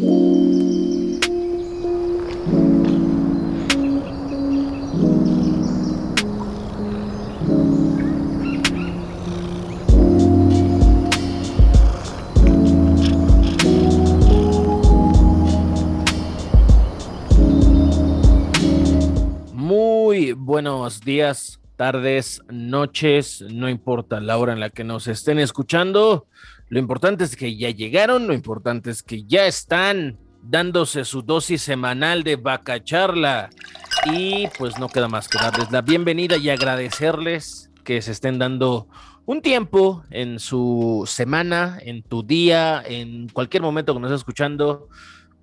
Muy buenos días, tardes, noches, no importa la hora en la que nos estén escuchando. Lo importante es que ya llegaron, lo importante es que ya están dándose su dosis semanal de vaca charla. Y pues no queda más que darles la bienvenida y agradecerles que se estén dando un tiempo en su semana, en tu día, en cualquier momento que nos esté escuchando,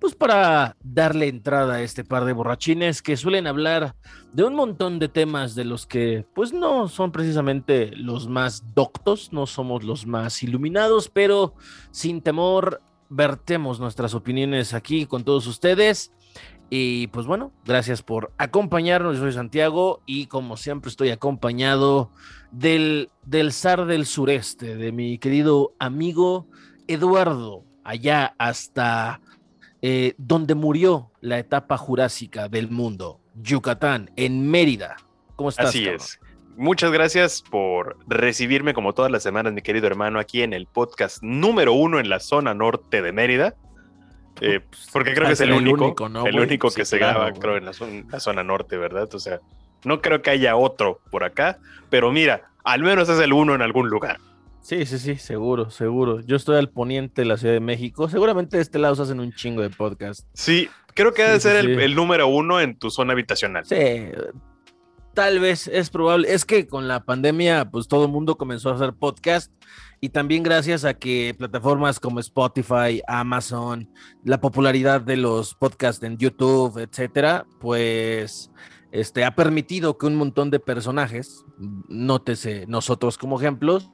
pues para darle entrada a este par de borrachines que suelen hablar de un montón de temas de los que pues no son precisamente los más doctos, no somos los más iluminados, pero sin temor vertemos nuestras opiniones aquí con todos ustedes. Y pues bueno, gracias por acompañarnos. Yo soy Santiago y como siempre estoy acompañado del, del zar del sureste, de mi querido amigo Eduardo, allá hasta eh, donde murió la etapa jurásica del mundo, Yucatán, en Mérida. ¿Cómo estás? Así cabrón? es. Muchas gracias por recibirme como todas las semanas, mi querido hermano, aquí en el podcast número uno en la zona norte de Mérida. Eh, porque creo que es el, único, ¿no, el único Sí, que se claro, graba, creo, en la, zona, la zona norte, ¿verdad? O sea, no creo que haya otro por acá, pero mira, al menos es el uno en algún lugar. Sí, sí, sí, seguro, seguro. Yo estoy al poniente de la Ciudad de México. Seguramente de este lado se hacen un chingo de podcast. Sí, creo que ha de sí, ser el, sí. el número uno en tu zona habitacional. Sí, tal vez es probable. Es que con la pandemia, pues todo el mundo comenzó a hacer podcast y también gracias a que plataformas como Spotify, Amazon, la popularidad de los podcasts en YouTube, etcétera, pues este ha permitido que un montón de personajes, nótese nosotros como ejemplos,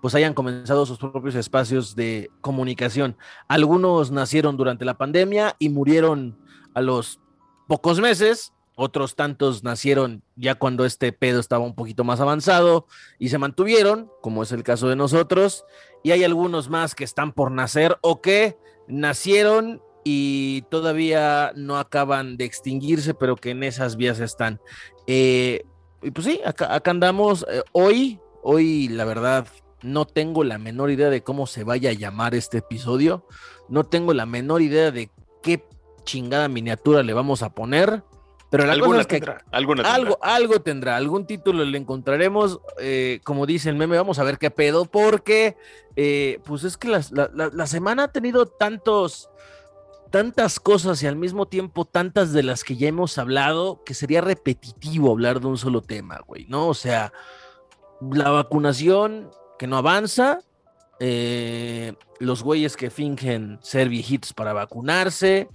pues hayan comenzado sus propios espacios de comunicación. Algunos nacieron durante la pandemia y murieron a los pocos meses, otros tantos nacieron ya cuando este pedo estaba un poquito más avanzado y se mantuvieron, como es el caso de nosotros, y hay algunos más que están por nacer o que nacieron y todavía no acaban de extinguirse, pero que en esas vías están. Eh, y pues sí, acá, andamos. Eh, hoy, hoy la verdad, no tengo la menor idea de cómo se vaya a llamar este episodio. No tengo la menor idea de qué chingada miniatura le vamos a poner. Pero la cosa es que tendrá, alguna tendrá. algo, algo tendrá, algún título le encontraremos. eh, como dice el meme, vamos a ver qué pedo, porque eh, pues es que la- la semana ha tenido tantos, tantas cosas y al mismo tiempo tantas de las que ya hemos hablado que sería repetitivo hablar de un solo tema, güey, ¿no? O sea, la vacunación que no avanza, eh, los güeyes que fingen ser viejitos para vacunarse,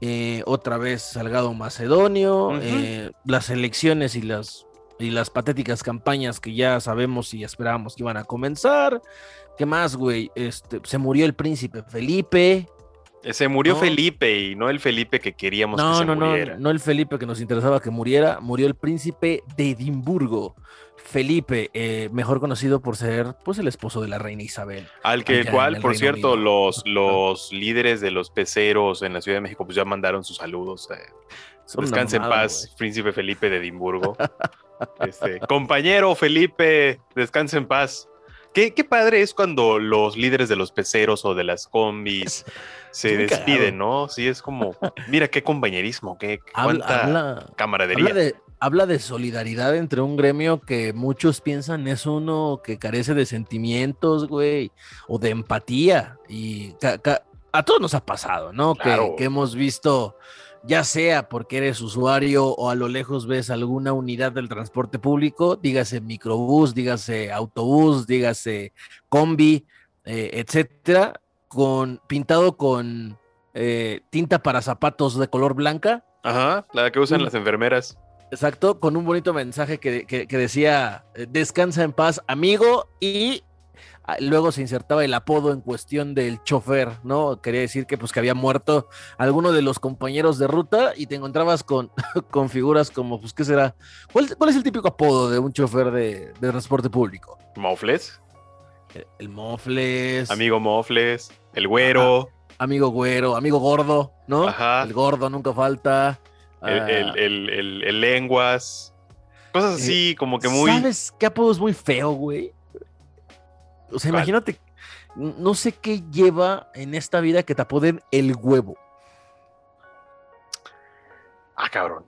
eh, otra vez Salgado Macedonio, eh, las elecciones y las, y las patéticas campañas que ya sabemos y esperábamos que iban a comenzar. ¿Qué más, güey? Este, se murió el príncipe Felipe. Se murió No. Felipe y no el Felipe que queríamos que No, se no, no, muriera. no el Felipe que nos interesaba que muriera, murió el príncipe de Edimburgo. Felipe, eh, mejor conocido por ser pues el esposo de la reina Isabel. Al que cual, por Reino cierto, Unido. los, los líderes de los peceros en la Ciudad de México pues ya mandaron sus saludos. eh. Descanse en paz, príncipe Felipe de Edimburgo. Este, compañero Felipe, descanse en paz. Qué, qué padre es cuando los líderes de los peceros o de las combis se despiden, ¿no? Sí, es como, mira qué compañerismo, qué Habla, cuánta habla- camaradería. habla de, habla de solidaridad entre un gremio que muchos piensan es uno que carece de sentimientos, güey, o de empatía. Y a todos nos ha pasado, ¿no? Que- Claro. Que, hemos visto, ya sea porque eres usuario o a lo lejos ves alguna unidad del transporte público, dígase microbús, dígase autobús, dígase combi, eh, etcétera, con, pintado con eh, tinta para zapatos de color blanca. Ajá, la que usan las enfermeras. Exacto, con un bonito mensaje que, que- que decía, eh, descansa en paz, amigo, y ah, luego se insertaba el apodo en cuestión del chofer, ¿no? Quería decir que pues que había muerto alguno de los compañeros de ruta y te encontrabas con, con figuras como, pues, ¿qué será? ¿Cuál, cuál es el típico apodo de un chofer de, de transporte público? Mofles, El, el Mofles. amigo Mofles, el güero. amigo güero, amigo gordo, ¿no? Ajá. El gordo nunca falta. El, Ah, el- el- el- el lenguas. Cosas así, como que muy. ¿Sabes qué apodo es muy feo, güey? O sea, ¿Cuál? imagínate, no sé qué lleva en esta vida que te apoden el huevo. Ah, cabrón.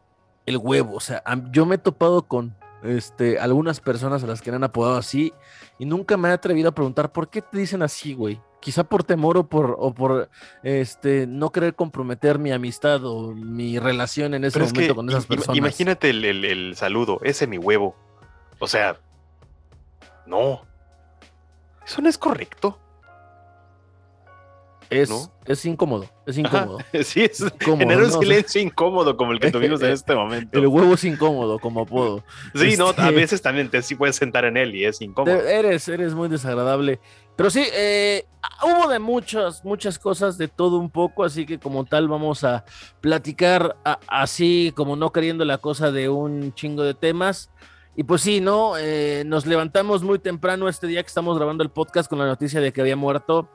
El huevo, o sea, yo me he topado con este, algunas personas a las que me han apodado así y nunca me he atrevido a preguntar por qué te dicen así, güey. Quizá por temor o por, o por este, no querer comprometer mi amistad o mi relación en ese Pero es momento que con esas personas. imagínate el, el- el saludo, ese mi huevo. O sea, no. Eso no es correcto. es, ¿no? es incómodo, es Ajá. incómodo. Sí, es Incómodo, un silencio incómodo como el que tuvimos en este momento. El huevo es incómodo como apodo. Sí, no, a este- veces también te sí puedes sentar en él y es incómodo. Eres, eres muy desagradable. Pero sí, eh, hubo de muchas, muchas cosas, de todo un poco, así que como tal vamos a platicar así como no queriendo la cosa de un chingo de temas. Y pues sí, ¿no? Eh, nos levantamos muy temprano este día que estamos grabando el podcast con la noticia de que había muerto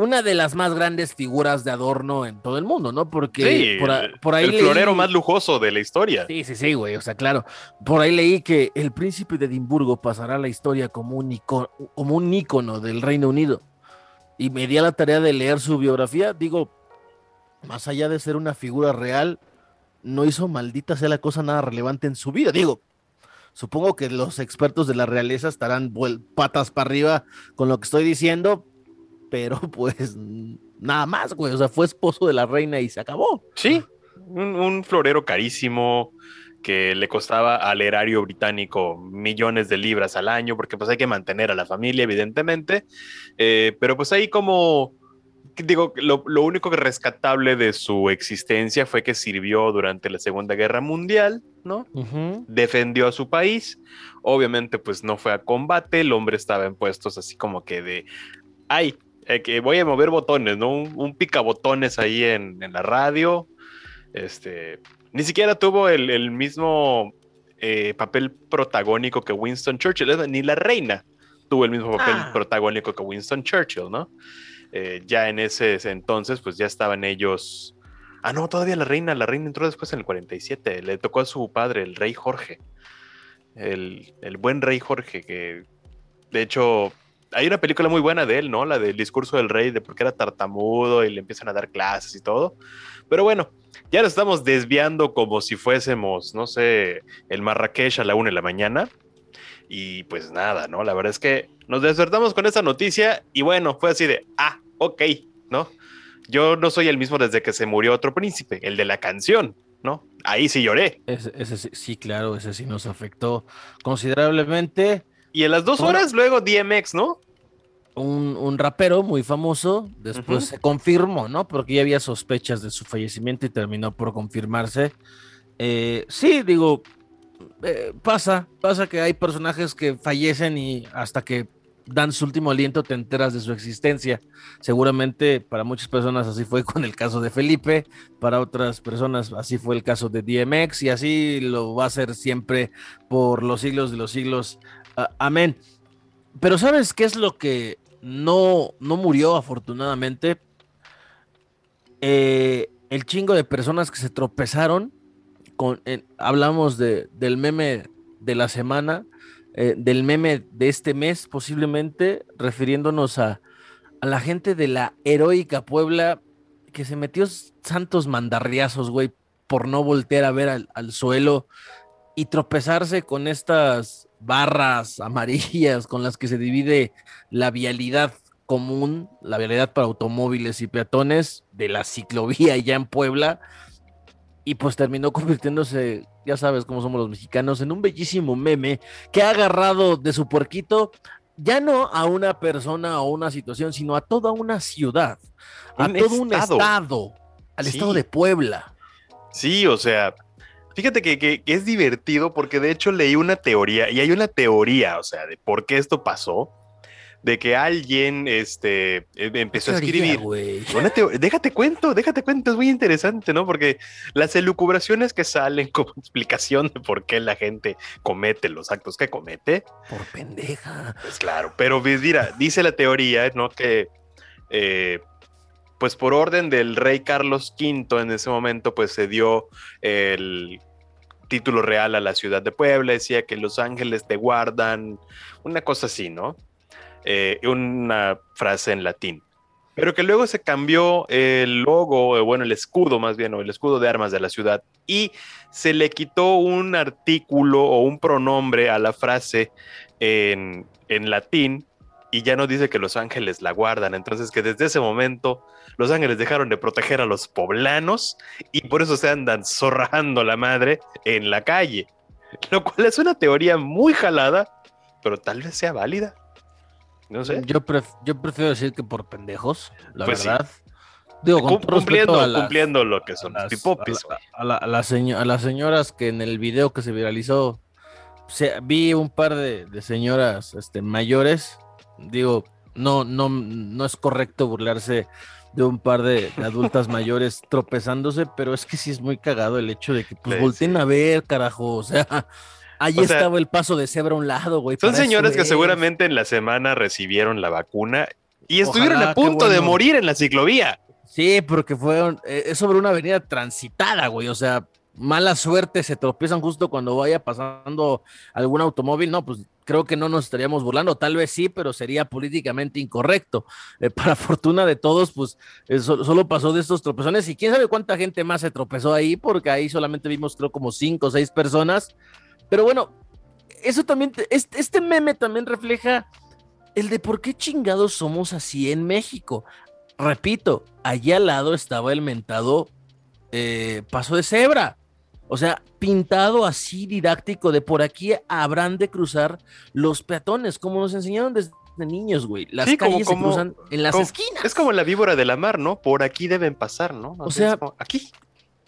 una de las más grandes figuras de adorno en todo el mundo, ¿no? Porque Sí, por, a- por ahí el leí- florero más lujoso de la historia. Sí, sí, sí, güey. O sea, claro. Por ahí leí que el príncipe de Edimburgo pasará a la historia como un, icono, como un ícono del Reino Unido. Y me di a la tarea de leer su biografía. Digo, más allá de ser una figura real, no hizo maldita sea la cosa nada relevante en su vida. Digo, supongo que los expertos de la realeza estarán patas para arriba con lo que estoy diciendo, pero pues nada más, güey. O sea, fue esposo de la reina y se acabó. Sí, un, un florero carísimo que le costaba al erario británico millones de libras al año, porque pues hay que mantener a la familia, evidentemente. Eh, pero pues ahí como, digo, lo, lo único que rescatable de su existencia fue que sirvió durante la Segunda Guerra Mundial, ¿no? Defendió a su país. Obviamente, pues no fue a combate. El hombre estaba en puestos así como que de, ay, eh, que voy a mover botones, ¿no? Un, un picabotones ahí en, en la radio. Este, ni siquiera tuvo el, el mismo eh, papel protagónico que Winston Churchill, ni la reina tuvo el mismo papel Ah. protagónico que Winston Churchill, ¿no? Eh, ya en ese, ese entonces, pues ya estaban ellos. Ah, no, todavía la reina, la reina entró después en el 47, le tocó a su padre, el rey Jorge. El, el buen rey Jorge, que de hecho hay una película muy buena de él, ¿no? La del discurso del rey, de por qué era tartamudo y le empiezan a dar clases y todo. Pero bueno, ya nos estamos desviando como si fuésemos, no sé, el Marrakech a la una de la mañana. Y pues nada, ¿no? La verdad es que nos despertamos con esa noticia y bueno, fue así de, ah, ok, ¿no? Yo no soy el mismo desde que se murió otro príncipe, el de la canción, ¿no? Ahí sí lloré. Ese, ese sí, claro, ese sí nos afectó considerablemente. Y en las dos horas luego DMX, ¿no? Un, un rapero muy famoso, después se confirmó, ¿no? Porque ya había sospechas de su fallecimiento y terminó por confirmarse. Eh, sí, digo, eh, pasa, pasa que hay personajes que fallecen y hasta que dan su último aliento te enteras de su existencia. Seguramente para muchas personas así fue con el caso de Felipe, para otras personas así fue el caso de DMX y así lo va a ser siempre por los siglos de los siglos. Ah, amén. Pero ¿sabes qué es lo que no, no murió afortunadamente? Eh, el chingo de personas que se tropezaron con, hablamos de, del meme de la semana, eh, del meme de este mes posiblemente, refiriéndonos a, a la gente de la heroica Puebla que se metió santos mandarriazos, güey, por no voltear a ver al, al suelo y tropezarse con estas barras amarillas con las que se divide la vialidad común, la vialidad para automóviles y peatones de la ciclovía ya en Puebla. Y pues terminó convirtiéndose, ya sabes cómo somos los mexicanos, en un bellísimo meme que ha agarrado de su puerquito ya no a una persona o una situación, sino a toda una ciudad, a Un todo un estado. estado, al Sí. estado de Puebla. Sí, o sea, fíjate que, que- que es divertido porque de hecho leí una teoría y hay una teoría, o sea, de por qué esto pasó, de que alguien este, eh, empezó a escribir. Una déjate cuento, déjate cuento, es muy interesante, ¿no? Porque las elucubraciones que salen como explicación de por qué la gente comete los actos que comete, Por pendeja. pues claro, pero pues, mira, dice la teoría, ¿no? Que eh, pues por orden del rey Carlos V en ese momento, pues se dio el título real a la ciudad de Puebla, decía que los ángeles te guardan, una cosa así, ¿no? Eh, una frase en latín. Pero que luego se cambió el logo, bueno, el escudo más bien, o el escudo de armas de la ciudad, y se le quitó un artículo o un pronombre a la frase en, en latín, y ya no dice que los ángeles la guardan. Entonces, que desde ese momento los ángeles dejaron de proteger a los poblanos y por eso se andan zorrando la madre en la calle. Lo cual es una teoría muy jalada, pero tal vez sea válida. No sé. Yo, yo prefiero decir que por pendejos, la Pues sí. verdad. Digo, con cumpliendo, las- cumpliendo lo que son las, pipopis, a güey. la- a la- a la seño- a las señoras que en el video que se viralizó se- vi un par de, de señoras este, mayores. Digo, no, no, no es correcto burlarse de un par de, de adultas mayores tropezándose, pero es que sí es muy cagado el hecho de que pues Sí, volteen sí. a ver, carajo. O sea, allí O sea, estaba el paso de cebra a un lado, güey. Son señores que seguramente en la semana recibieron la vacuna y estuvieron Ojalá, a punto de morir en la ciclovía. Sí, porque fue un- eh, es sobre una avenida transitada, güey. O sea, mala suerte, se tropiezan justo cuando vaya pasando algún automóvil. No, pues creo que no nos estaríamos burlando. Tal vez sí, pero sería políticamente incorrecto. Eh, para fortuna de todos, pues eh, so- solo pasó de estos tropezones. Y quién sabe cuánta gente más se tropezó ahí, porque ahí solamente vimos, creo, como cinco o seis personas. Pero bueno, eso también, te- este, este meme también refleja el de por qué chingados somos así en México. Repito, allá al lado estaba el mentado eh, paso de cebra. O sea, pintado así didáctico de por aquí habrán de cruzar los peatones, como nos enseñaron desde niños, güey. Las Sí, calles como- se cruzan en las como- esquinas. Es como la víbora de la mar, ¿no? Por aquí deben pasar, ¿no? O sea, aquí.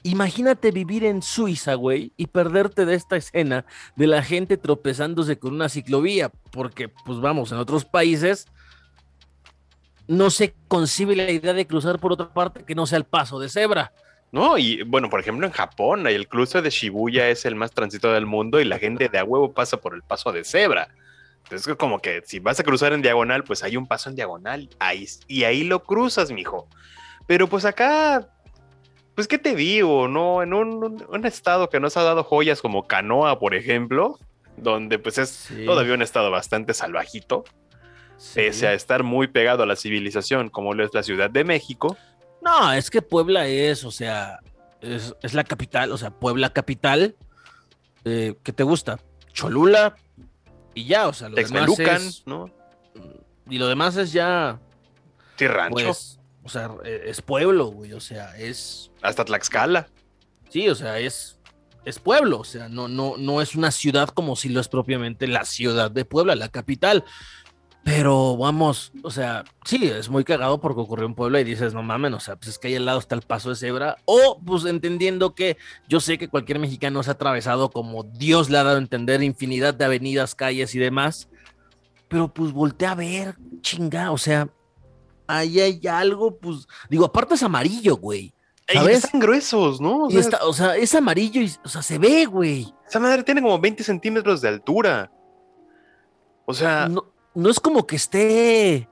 Imagínate vivir en Suiza, güey, y perderte de esta escena de la gente tropezándose con una ciclovía, porque, pues vamos, en otros países no se concibe la idea de cruzar por otra parte que no sea el paso de cebra. No, y bueno, por ejemplo, en Japón, el cruce de Shibuya es el más transitado del mundo y la gente de a huevo pasa por el paso de cebra. Entonces, es como que si vas a cruzar en diagonal, pues hay un paso en diagonal. Ahí, y ahí lo cruzas, mijo. Pero pues acá, pues, ¿qué te digo? ¿No? En un, un- un estado que nos ha dado joyas como Canoa, por ejemplo, donde pues es Sí. todavía un estado bastante salvajito, pese a estar muy pegado a la civilización, como lo es la Ciudad de México. No, es que Puebla es, o sea, es, es la capital, o sea, Puebla capital. eh, ¿Qué te gusta? Cholula y ya, o sea, lo demás es, ¿no? y lo demás es ya, Sí, rancho. pues, o sea, eh, es pueblo, güey, o sea, es, hasta Tlaxcala. sí, o sea, es, es pueblo, o sea, no, no, no es una ciudad como si lo es propiamente la ciudad de Puebla, la capital. Pero vamos, o sea, sí, es muy cagado porque ocurrió en Puebla y dices, no mames, o sea, pues es que ahí al lado está el paso de cebra. O, pues entendiendo que yo sé que cualquier mexicano se ha atravesado como Dios le ha dado a entender infinidad de avenidas, calles y demás. Pero pues voltea a ver, chinga, o sea, ahí hay algo, pues, digo, aparte es amarillo, güey. Ey, ¿Sabes? están gruesos, ¿no? O Y sea, está, o sea, es amarillo y, o sea, se ve, güey. Esa madre tiene como 20 centímetros de altura. O sea, no, no es como que esté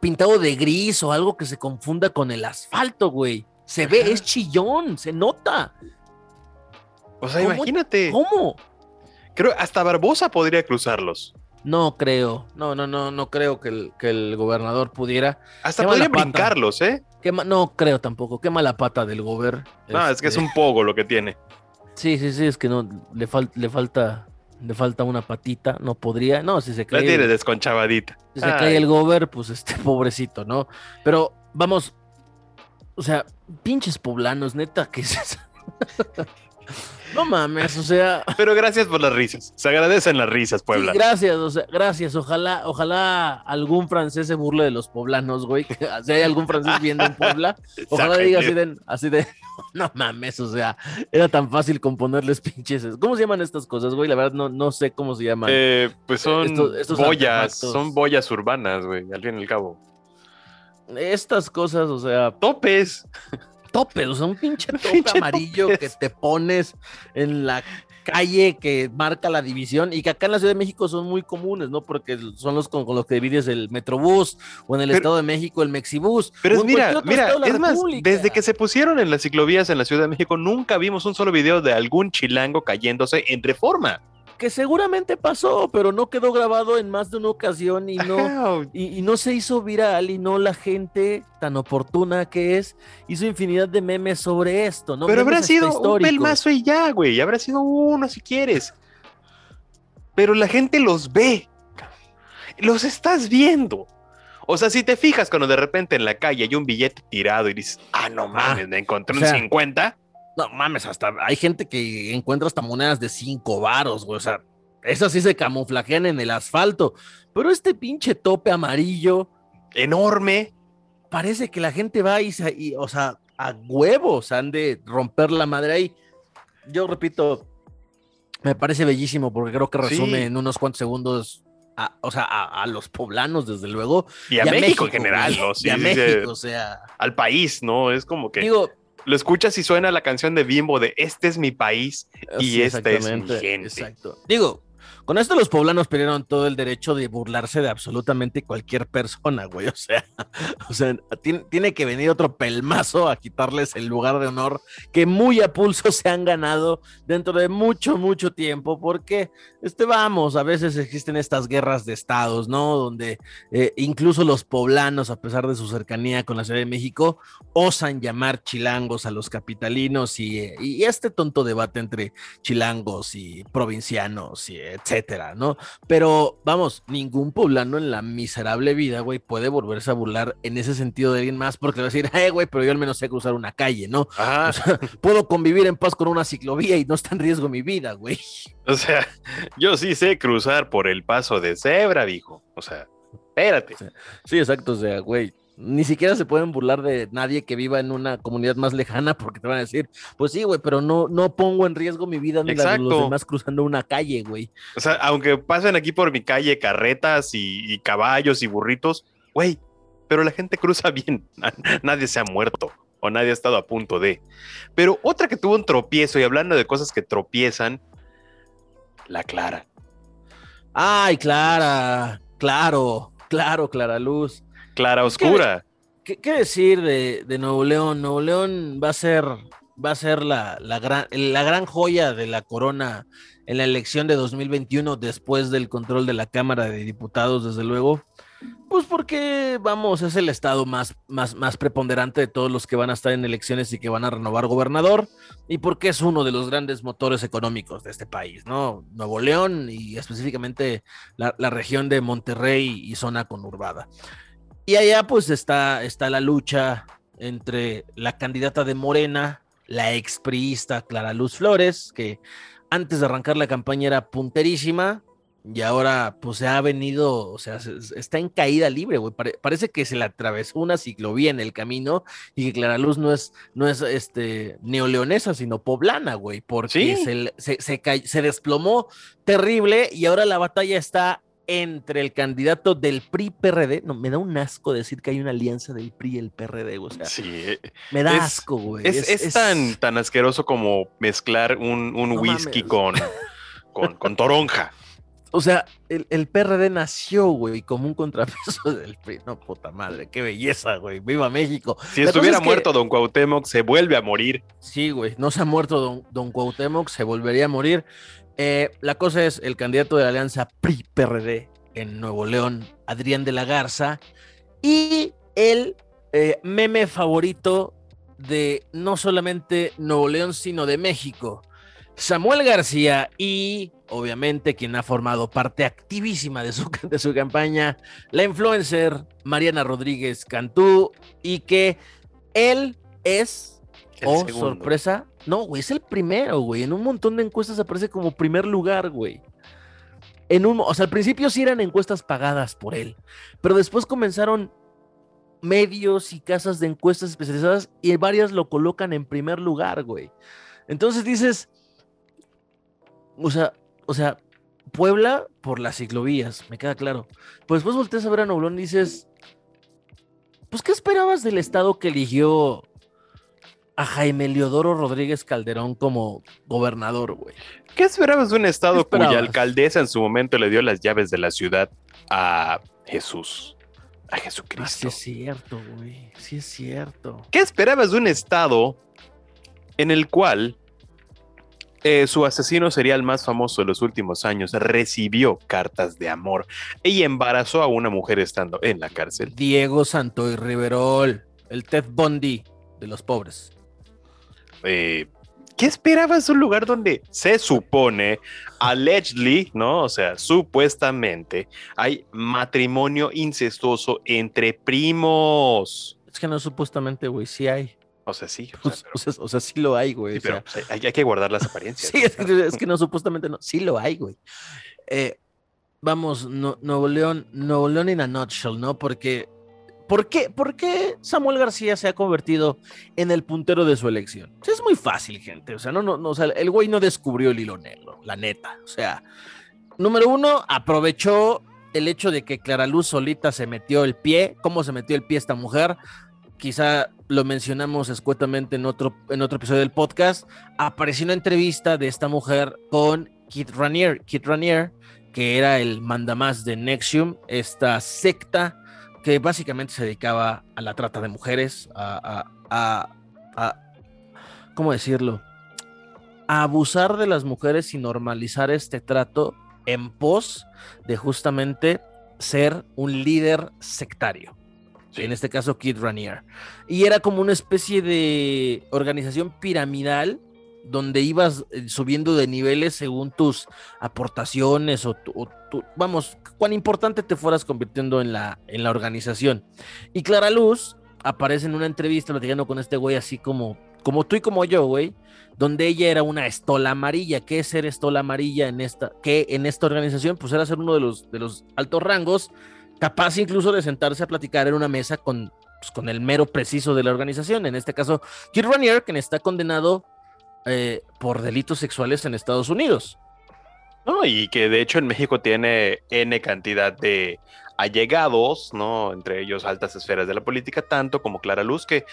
pintado de gris o algo que se confunda con el asfalto, güey. Se ve, Ajá. es chillón, se nota. o sea, ¿cómo- imagínate. ¿Cómo? Creo hasta Barbosa podría cruzarlos. No creo, no, no, no, no creo que el, que el gobernador pudiera. Hasta podría brincarlos, ¿eh? Qué no creo tampoco, qué mala pata del gobierno. No, es que es un pogo lo que tiene. Sí, sí, sí, es que no, le, fal- le falta, le falta una patita, no podría, no, si se La cae. tiene el- desconchavadita. Si se Ay, cae el gober, pues este pobrecito, ¿no? Pero vamos, o sea, pinches poblanos, neta, que es eso? No mames, o sea, Pero gracias por las risas. Se agradecen las risas, Puebla. sí, gracias, o sea, gracias. Ojalá, ojalá algún francés se burle de los poblanos, güey. Si hay algún francés viendo en Puebla, ojalá diga así de, así de, no mames, o sea, era tan fácil componerles pinches. ¿Cómo se llaman estas cosas, güey? La verdad no, no sé cómo se llaman. Eh, pues son Estos- estos boyas, son boyas urbanas, güey, al fin y al cabo. Estas cosas, o sea, Topes. Tope, o sea, un pinche tope Pinche amarillo topes. que te pones en la calle que marca la división y que acá en la Ciudad de México son muy comunes, ¿no? Porque son los con, los que divides el Metrobús o en el Estado de México el Mexibús. Pero mira, mira, es más, desde que se pusieron en las ciclovías en la Ciudad de México nunca vimos un solo video de algún chilango cayéndose en reforma que seguramente pasó, pero no quedó grabado en más de una ocasión y no, y, no se hizo viral y no la gente tan oportuna que es hizo infinidad de memes sobre esto, ¿no? Pero habrá sido un pelmazo y ya, güey, habrá sido uno si quieres. Pero la gente los ve, los estás viendo. O sea, si te fijas cuando de repente en la calle hay un billete tirado y dices, ah, no mames, me encontré un 50 no mames, hasta hay gente que encuentra hasta monedas de cinco varos, güey. O sea, esas sí se camuflajean en el asfalto. Pero este pinche tope amarillo. Enorme. Parece que la gente va y, y o sea, a huevos han de romper la madre ahí. Yo repito, me parece bellísimo porque creo que resume en unos cuantos segundos o sea, a, los poblanos, desde luego. Y a, México, en general, ¿no? y a México, o sea. Al país, ¿no? Es como que. Digo, lo escuchas y suena la canción de Bimbo de Este es mi país y esta es mi gente. Exacto. Digo, con esto los poblanos perdieron todo el derecho de burlarse de absolutamente cualquier persona, güey. O sea, o sea tiene, que venir otro pelmazo a quitarles el lugar de honor que muy a pulso se han ganado dentro de mucho, mucho tiempo, porque, este, vamos, a veces existen estas guerras de estados, ¿no? Donde eh, incluso los poblanos, a pesar de su cercanía con la Ciudad de México, osan llamar chilangos a los capitalinos y, y este tonto debate entre chilangos y provincianos y etc etcétera, ¿no? Pero vamos, ningún poblano en la miserable vida, güey, puede volverse a burlar en ese sentido de alguien más porque le va a decir, eh, güey, pero yo al menos sé cruzar una calle, ¿no? O sea, puedo convivir en paz con una ciclovía y no está en riesgo mi vida, güey. O sea, yo sí sé cruzar por el paso de cebra, viejo. O sea, espérate. Sí, exacto, o sea, güey, ni siquiera se pueden burlar de nadie que viva en una comunidad más lejana porque te van a decir, pues sí, güey, pero no, no pongo en riesgo mi vida ni la de los demás cruzando una calle, güey. O sea, aunque pasen aquí por mi calle carretas y, caballos y burritos, güey, pero la gente cruza bien, nadie se ha muerto o nadie ha estado a punto de. Pero otra que tuvo un tropiezo y hablando de cosas que tropiezan, la Clara. Ay, Clara, claro, claro, Clara Luz. Clara Oscura. ¿Qué, decir de, Nuevo León? Nuevo León va a ser, va a ser la, gran, la gran joya de la corona en la elección de 2021 después del control de la Cámara de Diputados, desde luego. Pues porque, vamos, es el estado más, más, más preponderante de todos los que van a estar en elecciones y que van a renovar gobernador, y porque es uno de los grandes motores económicos de este país, ¿no? Nuevo León y específicamente la, la región de Monterrey y zona conurbada. Y allá pues está, está la lucha entre la candidata de Morena, la expriista Clara Luz Flores, que antes de arrancar la campaña era punterísima y ahora pues se ha venido, o sea, está en caída libre, güey. parece que se le atravesó una ciclovía en el camino y que Clara Luz no es, no es este, neoleonesa, sino poblana, güey, porque se, se, se, se desplomó terrible y ahora la batalla está entre el candidato del PRI-PRD. No, me da un asco decir que hay una alianza del PRI y el PRD, o sea. Sí. Eh, me da asco, güey. Es, tan, tan asqueroso como mezclar un, whisky con, con, toronja. O sea, el, PRD nació, güey, como un contrapeso del PRI. No, puta madre, qué belleza, güey. Viva México. Si estuviera muerto Don Cuauhtémoc, se vuelve a morir. Sí, güey, no se ha muerto Don, Don Cuauhtémoc, se volvería a morir. Eh, la cosa es el candidato de la alianza PRI-PRD en Nuevo León, Adrián de la Garza, y el eh, meme favorito de no solamente Nuevo León, sino de México, Samuel García y obviamente quien ha formado parte activísima de su, de su campaña, la influencer Mariana Rodríguez Cantú, y que él es, oh sorpresa, no, güey, es el primero, güey. En un montón de encuestas aparece como primer lugar, güey. En un, o sea, al principio sí eran encuestas pagadas por él, pero después comenzaron medios y casas de encuestas especializadas y varias lo colocan en primer lugar, güey. Entonces dices, o sea, o sea, Puebla por las ciclovías, me queda claro. Pues después volteas a ver a Noblón y dices, pues, ¿qué esperabas del estado que eligió a Jaime Leodoro Rodríguez Calderón como gobernador, güey. ¿Qué esperabas de un estado cuya alcaldesa en su momento le dio las llaves de la ciudad a Jesús, a Ah, sí Jesucristo? es cierto, güey. Sí es cierto. ¿Qué esperabas de un estado en el cual eh, su asesino serial más famoso de los últimos años recibió cartas de amor y embarazó a una mujer estando en la cárcel? Diego Santoy Riverol, el Ted Bundy de los pobres. Eh, ¿Qué esperabas de un lugar donde se supone, allegedly, ¿no? O sea, supuestamente, hay matrimonio incestuoso entre primos? Es que no supuestamente, güey, sí hay. O sea, sí. O O sea, sea, o sea, sí lo hay, güey. sí, o sea, pero hay, hay que guardar las apariencias. Sí, es que, es que no, supuestamente no. Sí lo hay, güey. Eh, vamos, no- Nuevo León, Nuevo León in a nutshell, ¿no? Porque, ¿por qué, ¿por qué Samuel García se ha convertido en el puntero de su elección? Es muy fácil, gente. O sea, no, no, no, o sea, el güey no descubrió el hilo negro, la neta. O sea, número uno, aprovechó el hecho de que Clara Luz solita se metió el pie. ¿Cómo se metió el pie esta mujer? Quizá lo mencionamos escuetamente en otro, en otro episodio del podcast. Apareció una entrevista de esta mujer con Kit Ranier. Kit Ranier, que era el mandamás de Nexium, esta secta que básicamente se dedicaba a la trata de mujeres, a, a- a- a- ¿cómo decirlo? A abusar de las mujeres y normalizar este trato en pos de justamente ser un líder sectario. Sí. En este caso, Kid Ranier. Y era como una especie de organización piramidal donde ibas eh, subiendo de niveles según tus aportaciones o, tu, vamos, cuán importante te fueras convirtiendo en la, en la organización. Y Clara Luz aparece en una entrevista platicando con este güey así como, como tú y como yo, güey, donde ella era una estola amarilla. ¿Qué es ser estola amarilla en esta, en esta organización? Pues era ser uno de los, de los altos rangos, capaz incluso de sentarse a platicar en una mesa con, pues, con el mero preciso de la organización. En este caso, Kid Ranier, quien está condenado eh, por delitos sexuales en Estados Unidos. ¿no? Y que de hecho en México tiene N cantidad de allegados, ¿no? Entre ellos altas esferas de la política, tanto como Clara Luz, que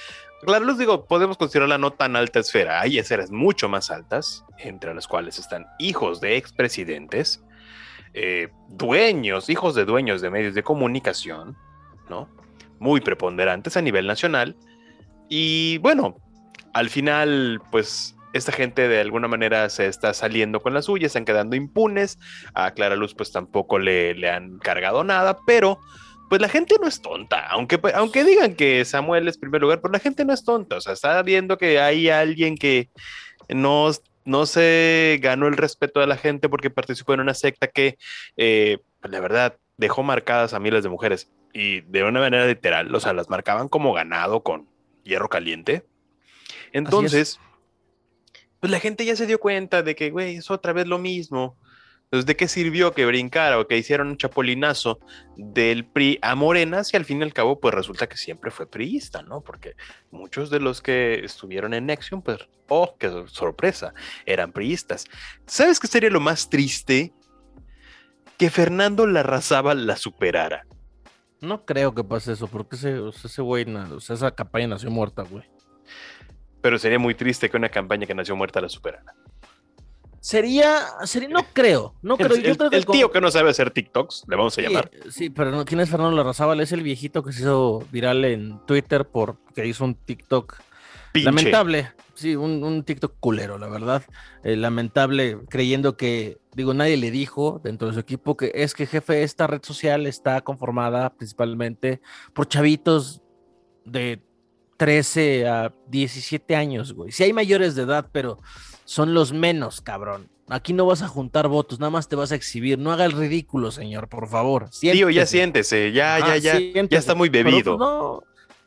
Clara Luz, digo, podemos considerarla no tan alta esfera, hay esferas mucho más altas, entre las cuales están hijos de expresidentes, eh, dueños, hijos de dueños de medios de comunicación, ¿no? Muy preponderantes a nivel nacional. Y bueno, al final, pues esta gente de alguna manera se está saliendo con la suya, están quedando impunes. A Clara Luz pues tampoco le, le han cargado nada, pero pues la gente no es tonta, aunque, aunque digan que Samuel es primer lugar, pero la gente no es tonta, o sea, está viendo que hay alguien que no, no se ganó el respeto de la gente porque participó en una secta que, eh, pues, la verdad, dejó marcadas a miles de mujeres y de una manera literal, o sea, las marcaban como ganado con hierro caliente. Entonces, pues la gente ya se dio cuenta de que, güey, es otra vez lo mismo. Entonces, ¿de qué sirvió que brincara o que hicieran un chapolinazo del PRI a Morena si al fin y al cabo, pues resulta que siempre fue priista, ¿no? Porque muchos de los que estuvieron en Nexium, pues, oh, qué sorpresa, eran priistas. ¿Sabes qué sería lo más triste? Que Fernando Larrazábal la superara. No creo que pase eso, porque ese, ese güey, o esa campaña nació muerta, güey. Pero sería muy triste que una campaña que nació muerta la superara. Sería, sería, no creo, no creo. El, yo creo que el tío que no sabe hacer TikToks, le vamos a Sí, llamar. Sí, pero no, ¿quién es Fernando Larrazábal? Es el viejito que se hizo viral en Twitter porque hizo un TikTok Pinche. lamentable. Sí, un, un TikTok culero, la verdad. Eh, lamentable, creyendo que, digo, nadie le dijo dentro de su equipo que es que, jefe, esta red social está conformada principalmente por chavitos de 13 a 17 años, güey. Sí hay mayores de edad, pero son los menos, cabrón. Aquí no vas a juntar votos, nada más te vas a exhibir. No haga el ridículo, señor, por favor. Tío, ya Siéntese. ya, ya, ya, ya está muy Pero, bebido. pues, no,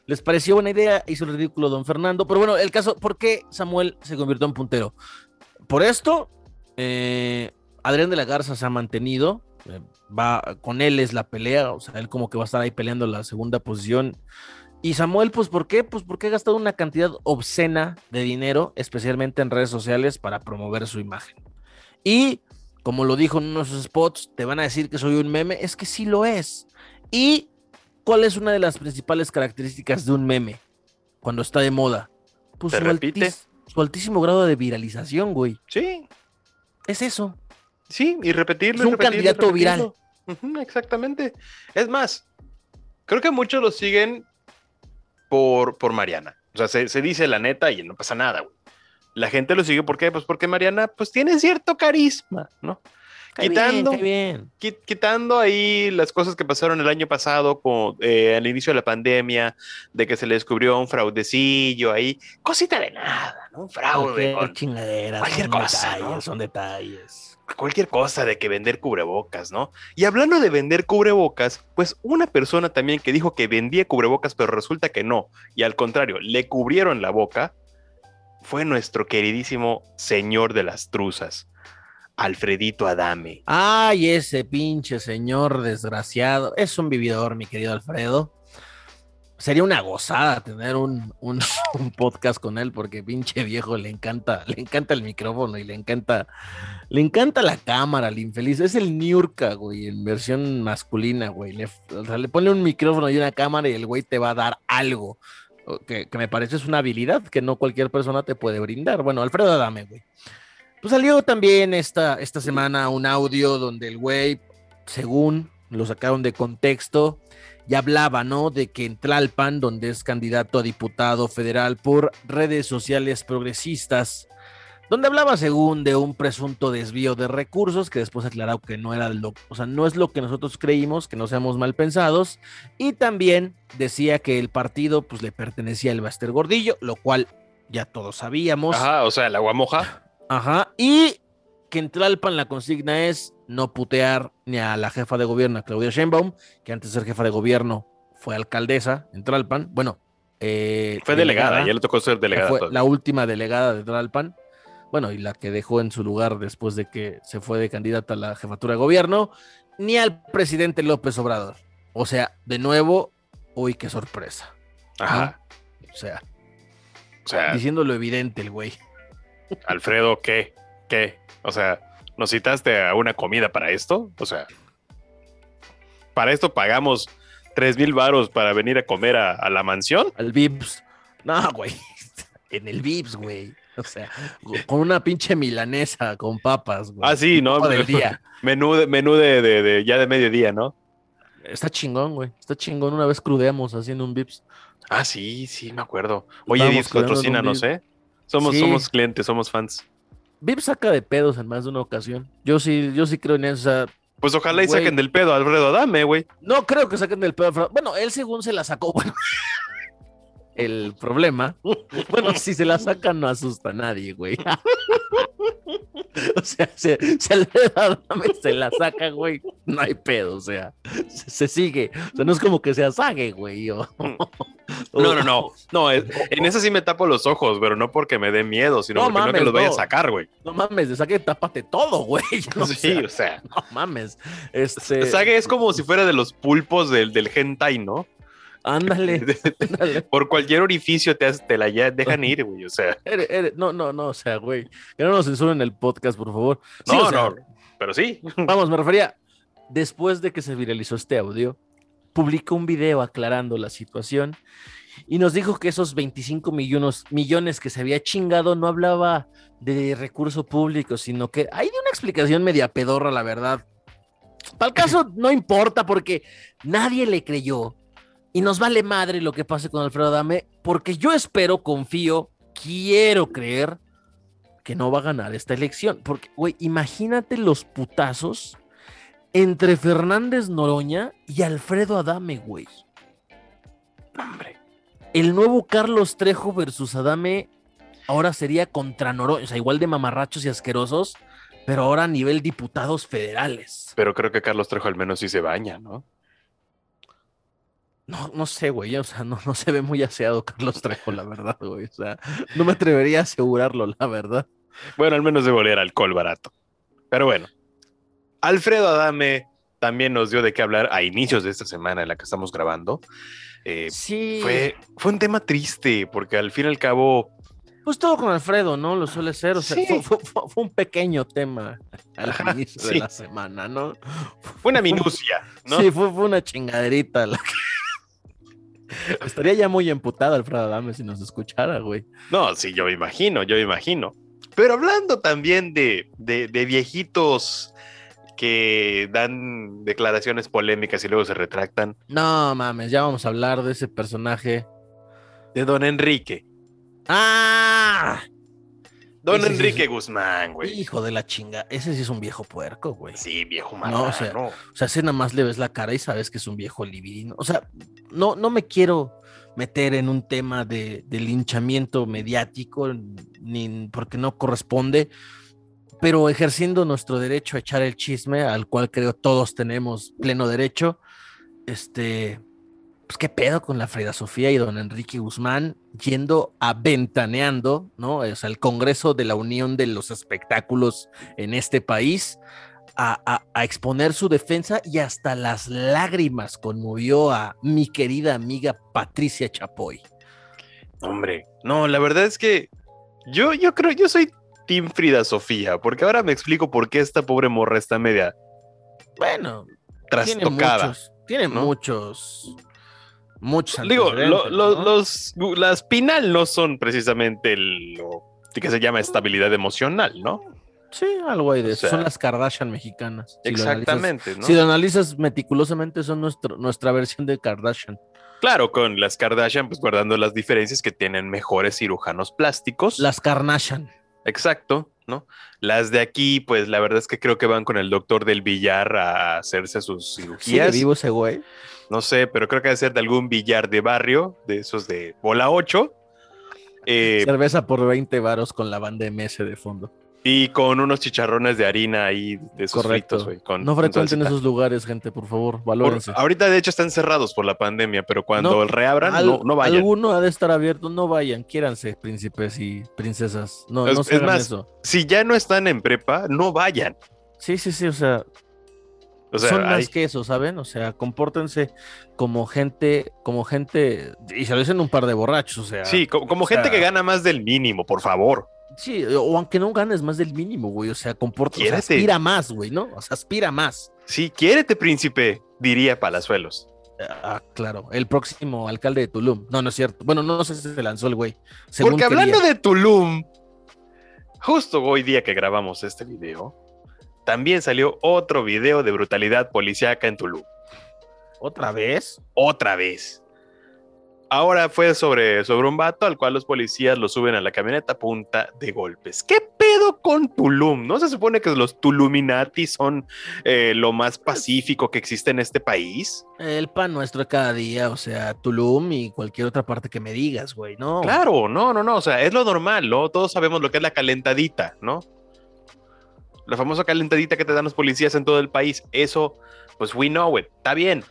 les pareció buena idea, hizo el ridículo don Fernando. Pero bueno, el caso, ¿por qué Samuel se convirtió en puntero? Por esto, eh, Adrián de la Garza se ha mantenido. eh, va, con él es la pelea, o sea, él como que va a estar ahí peleando la segunda posición. Y Samuel, pues, ¿por qué? Pues porque ha gastado una cantidad obscena de dinero, especialmente en redes sociales, para promover su imagen. Y, como lo dijo en uno de sus spots, te van a decir que soy un meme, es que sí lo es. ¿Y cuál es una de las principales características de un meme cuando está de moda? Pues ¿Se su, altis- su altísimo grado de viralización, güey. Sí, Es eso. sí, y repetirlo. Es un repetirlo, candidato viral. repetirlo. Exactamente. Es más, creo que muchos lo siguen por, por Mariana. O sea, se, se dice la neta y no pasa nada. La gente lo sigue, ¿por qué? Pues porque Mariana, pues tiene cierto carisma, ¿no? Quitando- bien, cae bien. Qui- Quitando ahí las cosas que pasaron el año pasado con, eh, al inicio de la pandemia, de que se le descubrió un fraudecillo ahí, cosita de nada, ¿no? Un fraude con chingadera, cualquier son cosa, detalles, ¿no? son detalles. cualquier cosa de que vender cubrebocas, ¿no? Y hablando de vender cubrebocas, pues una persona también que dijo que vendía cubrebocas, pero resulta que no, y al contrario, le cubrieron la boca, fue nuestro queridísimo señor de las truzas, Alfredito Adame. Ay, ese pinche señor desgraciado. Es un vividor, mi querido Alfredo. Sería una gozada tener un, un- podcast con él, porque pinche viejo le encanta, le encanta el micrófono y le encanta, le encanta la cámara, el infeliz. Es el Niurka, güey, en versión masculina, güey. Le, o sea, le pone un micrófono y una cámara y el güey te va a dar algo. Que, que me parece es una habilidad que no cualquier persona te puede brindar. Bueno, Alfredo Adame, güey. Pues salió también esta, esta semana un audio donde el güey, según lo sacaron de contexto, ya hablaba, ¿no? De que en Tlalpan, donde es candidato a diputado federal por redes sociales progresistas, donde hablaba según de un presunto desvío de recursos, que después aclaró que no era lo, o sea, no es lo que nosotros creímos, que no seamos mal pensados, y también decía que el partido pues le pertenecía al Baster Gordillo, lo cual ya todos sabíamos. Ajá, o sea, el agua moja. Ajá. Y que en Tlalpan la consigna es no putear ni a la jefa de gobierno, a Claudia Sheinbaum, que antes de ser jefa de gobierno fue alcaldesa en Tlalpan. Bueno, eh, Fue delegada, ya le tocó ser delegada. fue todavía. la última delegada de Tlalpan. Bueno, y la que dejó en su lugar después de que se fue de candidata a la jefatura de gobierno, ni al presidente López Obrador. O sea, de nuevo, uy, qué sorpresa. Ajá. O sea, O sea, diciendo lo evidente el güey. Alfredo, ¿qué? ¿Qué? O sea, ¿nos citaste a una comida para esto? O sea, para esto pagamos tres mil varos para venir a comer a, a la mansión. Al Vips. No, güey. En el Vips, güey. O sea, con una pinche milanesa con papas, güey. Ah, sí, ¿no? Del día. Menú, de, menú de, de- de- ya de mediodía, ¿no? Está chingón, güey. Está chingón. Una vez crudeamos haciendo un Vips. Ah, sí, sí, me acuerdo. Oye, Edith, patrocínanos, ¿eh? Somos, Sí. somos clientes, somos fans. Vips saca de pedos en más de una ocasión. Yo sí, yo sí creo en eso. O sea, Pues ojalá y saquen del pedo a Alfredo Adame, güey. no creo que saquen del pedo. a Alfredo. Bueno, él según se la sacó. Bueno, el problema. Bueno, si se la sacan, no asusta a nadie, güey. O sea, Alfredo Adame se la saca, güey, no hay pedo, o sea, se, se sigue. O sea, no es como que se asague, güey. No, no, no. No, es- en esa sí me tapo los ojos, pero no porque me dé miedo, sino No porque no que los vaya a no. sacar, güey. No mames, de saque, tápate todo, güey. O sí, sea, o sea. no mames. Este, es como si fuera de los pulpos del, del hentai, ¿no? Ándale, ándale. Por cualquier orificio te, has- te la ya dejan ir, güey. O sea, no, no, no, o sea, güey. Que no nos censuren el podcast, por favor. Sí, no, o sea, no, pero sí. Vamos, me refería, después de que se viralizó este audio, publicó un video aclarando la situación y nos dijo que esos 25 millones, millones que se había chingado no hablaba de recurso público, sino que hay de una explicación media pedorra, la verdad. Para el caso no importa porque nadie le creyó y nos vale madre lo que pase con Alfredo Dame, porque yo espero, confío, quiero creer que no va a ganar esta elección. Porque, güey, imagínate los putazos entre Fernández Noroña y Alfredo Adame, güey. Hombre. El nuevo Carlos Trejo versus Adame ahora sería contra Noroña, o sea, igual de mamarrachos y asquerosos, pero ahora a nivel diputados federales. Pero creo que Carlos Trejo al menos sí se baña, ¿no? No, no sé, güey, o sea, no, no se ve muy aseado Carlos Trejo, la verdad, güey. O sea, no me atrevería a asegurarlo, la verdad. Bueno, al menos debe oler alcohol barato. Pero bueno, Alfredo Adame también nos dio de qué hablar a inicios de esta semana en la que estamos grabando. Eh, Sí. fue, fue un tema triste porque al fin y al cabo, Pues todo con Alfredo, ¿no? Lo suele ser. O sea, Sí. fue, fue- fue- fue un pequeño tema al Ajá, inicio sí. de la semana, ¿no? fue una minucia, ¿no? Sí, fue, fue una chingaderita. la que- Estaría ya muy emputado Alfredo Adame si nos escuchara, güey. No, sí, yo me imagino, yo me imagino. Pero hablando también de, de, de viejitos que dan declaraciones polémicas y luego se retractan. No mames, ya vamos a hablar de ese personaje. De don Enrique. ¡Ah! Don Ese sí Enrique Guzmán, güey. Hijo de la chinga. Ese sí es un viejo puerco, güey. Sí, viejo No, marrano. o sea, O sea, si nada más le ves la cara y sabes que es un viejo libidino. O sea, no, no me quiero meter en un tema de, de linchamiento mediático, ni porque no corresponde, pero ejerciendo nuestro derecho a echar el chisme, al cual creo todos tenemos pleno derecho, este, pues qué pedo con la Frida Sofía y don Enrique Guzmán yendo a ventaneando, ¿no? O sea, el Congreso de la Unión de los Espectáculos en este país a, a- a exponer su defensa y hasta las lágrimas conmovió a mi querida amiga Patricia Chapoy. Hombre, no, la verdad es que yo, yo creo, yo soy Team Frida Sofía, porque ahora me explico por qué esta pobre morra está media Bueno, tiene trastocada. muchos, tiene ¿no? muchos, muchos. Digo, lo- antecedentes, lo- ¿no? los, las Pinal no son precisamente lo que se llama estabilidad emocional, ¿no? Sí, algo hay de o eso. sea, Son las Kardashian mexicanas. Si lo analizas- Exactamente, ¿no? Si lo analizas meticulosamente, son nuestro, nuestra versión de Kardashian. Claro, con las Kardashian, pues guardando las diferencias que tienen mejores cirujanos plásticos. Las Kardashian. Exacto, ¿no? Las de aquí, pues la verdad es que creo que van con el doctor del billar a hacerse sus ¿Sigue cirugías. vivo ese güey? No sé, pero creo que debe ser de algún billar de barrio, de esos de bola 8. eh, Cerveza por 20 varos con la banda MS de fondo. y con unos chicharrones de harina ahí de esos Correcto. fritos, güey. con- no frecuenten esos lugares, gente, por favor, Por- valórense. ahorita, de hecho, están cerrados por la pandemia, pero cuando No, reabran, Al- no, no vayan. Alguno ha de estar abierto, no vayan, quiéranse, príncipes y princesas. No, Es- no se es hagan más, eso. Si ya no están en prepa, no vayan. Sí, sí, sí, o sea, O sea, son hay- más que eso, ¿saben? O sea, compórtense como gente, como gente, y se lo dicen un par de borrachos, o sea. sí, co- como, o gente sea, que gana más del mínimo, por favor. Sí, o aunque no ganes más del mínimo, güey, o sea, compórtate, o sea, aspira más, güey, ¿no? O sea, aspira más. Sí, quiérete, príncipe, diría Palazuelos. Ah, claro, el próximo alcalde de Tulum. No, no es cierto. Bueno, no sé si se lanzó el güey. Porque hablando quería. de Tulum, justo hoy día que grabamos este video, también salió otro video de brutalidad policíaca en Tulum. ¿Otra vez? Otra vez. Ahora fue sobre, sobre un vato al cual los policías lo suben a la camioneta punta de golpes. ¿Qué pedo con Tulum? ¿No se supone que los Tuluminati son eh, lo más pacífico que existe en este país? El pan nuestro de cada día, o sea, Tulum y cualquier otra parte que me digas, güey, ¿no? Claro, no, no, no. O sea, es lo normal, ¿no? Todos sabemos lo que es la calentadita, ¿no? La famosa calentadita que te dan los policías en todo el país. Eso, pues we know it. Está bien.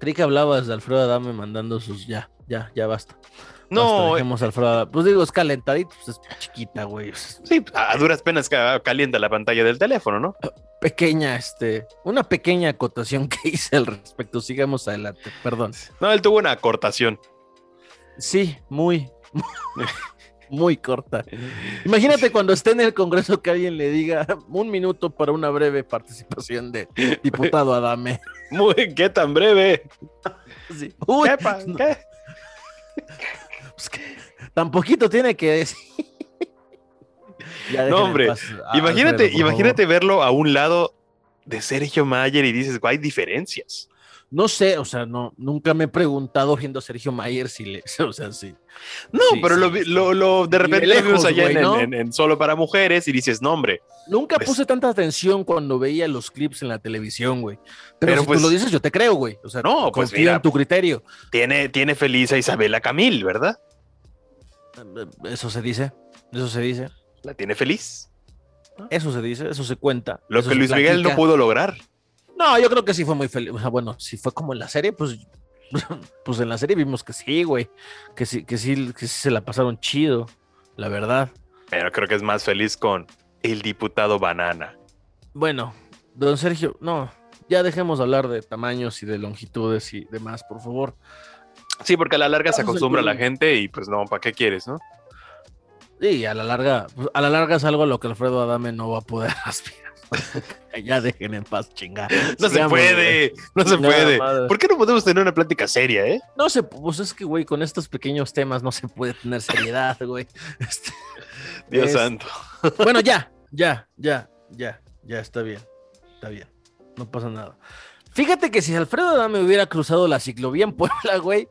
Creí que hablabas de Alfredo Adame mandando sus. Ya, ya, ya basta. No, Basta, eh, dejemos a Alfredo Adame. Pues digo, es calentadito, pues es chiquita, güey. sí, a duras penas ca- calienta la pantalla del teléfono, ¿no? Pequeña, este. Una pequeña acotación que hice al respecto. Sigamos adelante, perdón. No, él tuvo una acortación. Sí, muy. Muy corta. Imagínate cuando esté en el Congreso que alguien le diga un minuto para una breve participación de diputado Adame. Muy, ¿qué tan breve? Sí. Uy, ¿Qué, pa- no, qué? pues que tan poquito tiene que decir. Ya No, hombre, paz a Imagínate, Alfredo, imagínate verlo a un lado de Sergio Mayer y dices, hay diferencias. No sé, o sea, no, nunca me he preguntado viendo a Sergio Mayer si le, o sea, sí. No, Sí, pero sí, lo, sí. lo, lo- de repente lo vimos allá en, güey, ¿no? en- en Solo para Mujeres y dices, no, hombre, Nunca Pues- puse tanta atención cuando veía los clips en la televisión, güey. Pero, Pero si pues- tú lo dices, yo te creo, güey. O sea, No, pues mira. en tu criterio. tiene, tiene feliz a Isabela Camil, ¿verdad? Eso se dice, eso se dice, La tiene feliz. eso se dice, eso se cuenta. Lo que Luis Miguel no pudo lograr. No, yo creo que sí fue muy feliz. O sea, bueno, si fue como en la serie, pues, pues en la serie vimos que sí, güey. Que sí, que sí, que sí se la pasaron chido, la verdad. Pero creo que es más feliz con el diputado Banana. Bueno, don Sergio, no, ya dejemos de hablar de tamaños y de longitudes y demás, por favor. Sí, porque a la larga se acostumbra a la gente y pues no, ¿para qué quieres, no? Y a la larga, pues, a la larga es algo a lo que Alfredo Adame no va a poder aspirar. ya dejen en paz, chinga. No se puede, no se puede. ¿Por qué no podemos tener una plática seria, eh? No sé, pues es que, güey, con estos pequeños temas no se puede tener seriedad, güey. Este, Dios santo. Bueno, ya, ya, ya, ya, ya, está bien, está bien. No pasa nada. Fíjate que si Alfredo Adame hubiera cruzado la ciclovía en Puebla, güey,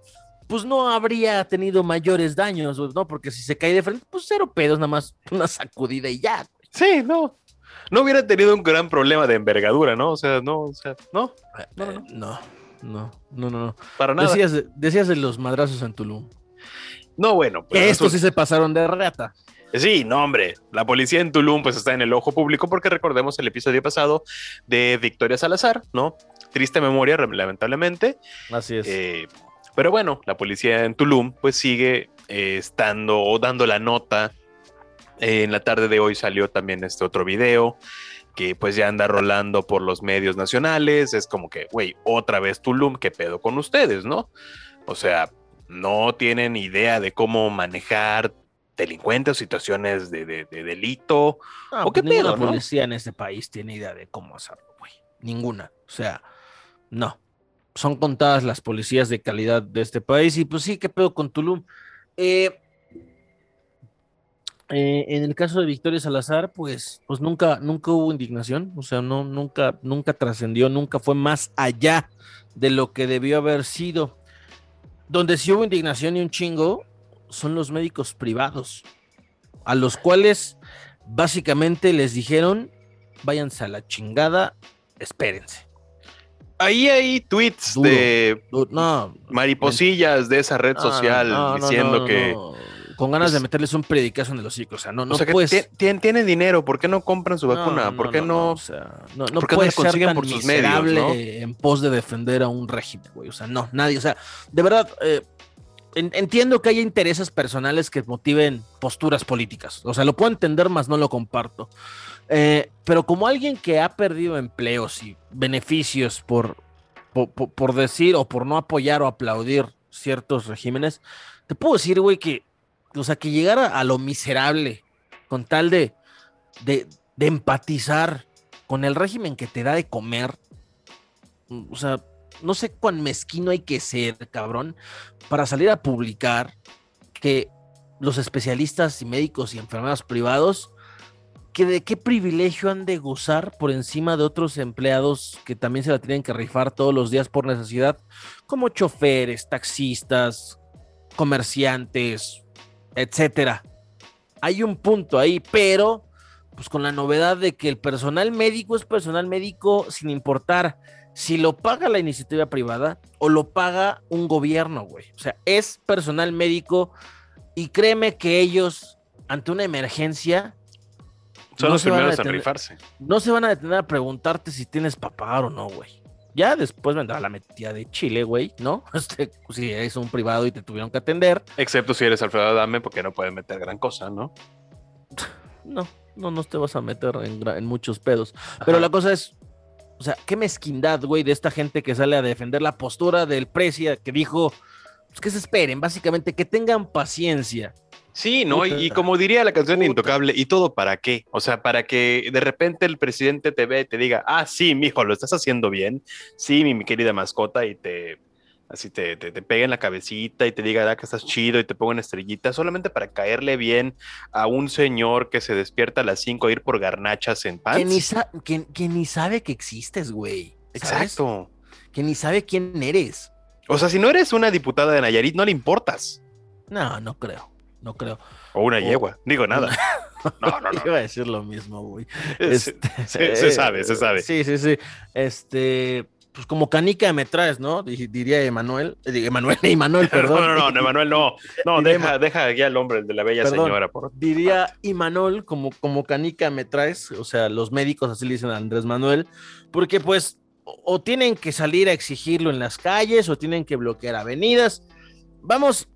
pues no habría tenido mayores daños, ¿no? Porque si se cae de frente, pues cero pedos, nada más una sacudida y ya. Sí, no. No hubiera tenido un gran problema de envergadura, ¿no? O sea, no, o sea, no. No, no, no. No, no, no. Para nada. Decías, de los madrazos en Tulum. No, bueno. Pues, estos sí se pasaron de rata. Sí, no, hombre. La policía en Tulum pues está en el ojo público porque recordemos el episodio pasado de Victoria Salazar, ¿no? Triste memoria, lamentablemente. Así es. Eh, pero bueno, la policía en Tulum pues sigue eh, estando o dando la nota. En la tarde de hoy salió también este otro video que pues ya anda rolando por los medios nacionales. Es como que, güey, otra vez Tulum, ¿qué pedo con ustedes, no? O sea, no tienen idea de cómo manejar delincuentes situaciones de, delito. ¿O qué pues pedo? La policía en este país tiene idea de cómo hacerlo, güey. Ninguna. O sea, no son contadas las policías de calidad de este país. Y pues sí, ¿qué pedo con Tulum? Eh, eh, en el caso de Victoria Salazar, pues, pues nunca, nunca hubo indignación, o sea, no, nunca, nunca trascendió, nunca fue más allá de lo que debió haber sido. Donde sí hubo indignación y un chingo son los médicos privados, a los cuales básicamente les dijeron, váyanse a la chingada, espérense. Ahí hay tweets de mariposillas de esa red social diciendo que. Con ganas de pues meterles un predicazo en los hocico. O sea, no, no puedes... tienen, dinero, ¿por qué no compran su vacuna? ¿Por qué no, o sea, no, no, consiguen por sus medios? en pos de defender a un régimen, güey. O sea, no, nadie. O sea, de verdad, eh, entiendo que haya intereses personales que motiven posturas políticas. O sea, lo puedo entender, más no lo comparto. Eh, pero como alguien que ha perdido empleos y beneficios por, por, decir o por no apoyar o aplaudir ciertos regímenes, te puedo decir, güey, que, o sea, que llegar a, lo miserable con tal de, de, de empatizar con el régimen que te da de comer, o sea, no sé cuán mezquino hay que ser, cabrón, para salir a publicar que los especialistas y médicos y enfermeros privados que de qué privilegio han de gozar por encima de otros empleados que también se la tienen que rifar todos los días por necesidad, como choferes, taxistas, comerciantes, etcétera. Hay un punto ahí, pero pues con la novedad de que el personal médico es personal médico sin importar si lo paga la iniciativa privada o lo paga un gobierno, güey. O sea, es personal médico y créeme que ellos ante una emergencia son no los primeros en rifarse. No se van a detener a preguntarte si tienes para pagar o no, güey. Ya después vendrá la metida de Chile, güey, ¿no? Este, si eres un privado y te tuvieron que atender. Excepto si eres Alfredo Adame, porque no puedes meter gran cosa, ¿no? No, no, no te vas a meter en, muchos pedos. Pero la cosa es, o sea, qué mezquindad, güey, de esta gente que sale a defender la postura del Precia, que dijo, pues que se esperen, básicamente, que tengan paciencia. Sí, ¿no? Y, como diría la canción de Intocable, ¿y todo para qué? O sea, para que de repente el presidente te ve y te diga, ah, sí, mijo, lo estás haciendo bien. Sí, mi, querida mascota, y te así te, te, pegue en la cabecita y te diga ah, que estás chido y te ponga una estrellita, solamente para caerle bien a un señor que se despierta a las 5 a ir por garnachas en paz. Que ni, ni sabe que existes, güey. Exacto. Que ni sabe quién eres. O sea, si no eres una diputada de Nayarit, no le importas. No, no creo no creo. O una yegua, digo nada. No, no, no. Iba a decir lo mismo, güey. Este, se, sabe, se sabe. Sí, sí, sí. Este, pues como canica me traes, ¿no? Diría Emanuel. Eh, Emanuel, Emanuel, perdón. No, no, no, Emanuel no. No, deja, deja ya el hombre de la bella señora. Por... Diría Emanuel, como, como canica me traes. O sea, los médicos así le dicen a Andrés Manuel. Porque pues o tienen que salir a exigirlo en las calles o tienen que bloquear avenidas. Vamos,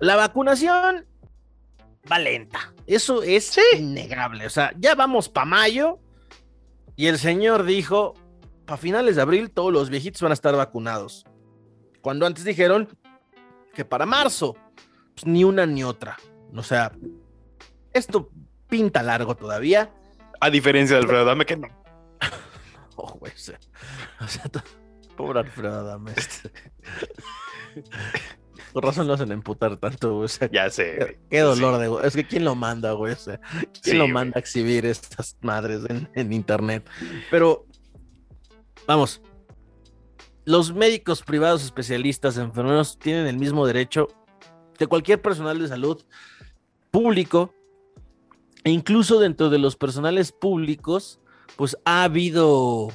la vacunación va lenta. Eso es innegable. O sea, ya vamos para mayo y el señor dijo, para finales de abril todos los viejitos van a estar vacunados. Cuando antes dijeron que para marzo, pues ni una ni otra. O sea, esto pinta largo todavía. A diferencia de Alfredo Dame, que no. Oh, güey, o sea, o sea, t- pobre Alfredo Adame. Por razón lo hacen emputar tanto, güey. O sea, Ya sé. qué, qué dolor de güey. Es que quién lo manda, güey. O sea, quién Sí, lo güey. manda a exhibir estas madres en, en internet. Pero, vamos. Los médicos privados, especialistas, enfermeros tienen el mismo derecho que cualquier personal de salud público e incluso dentro de los personales públicos, pues ha habido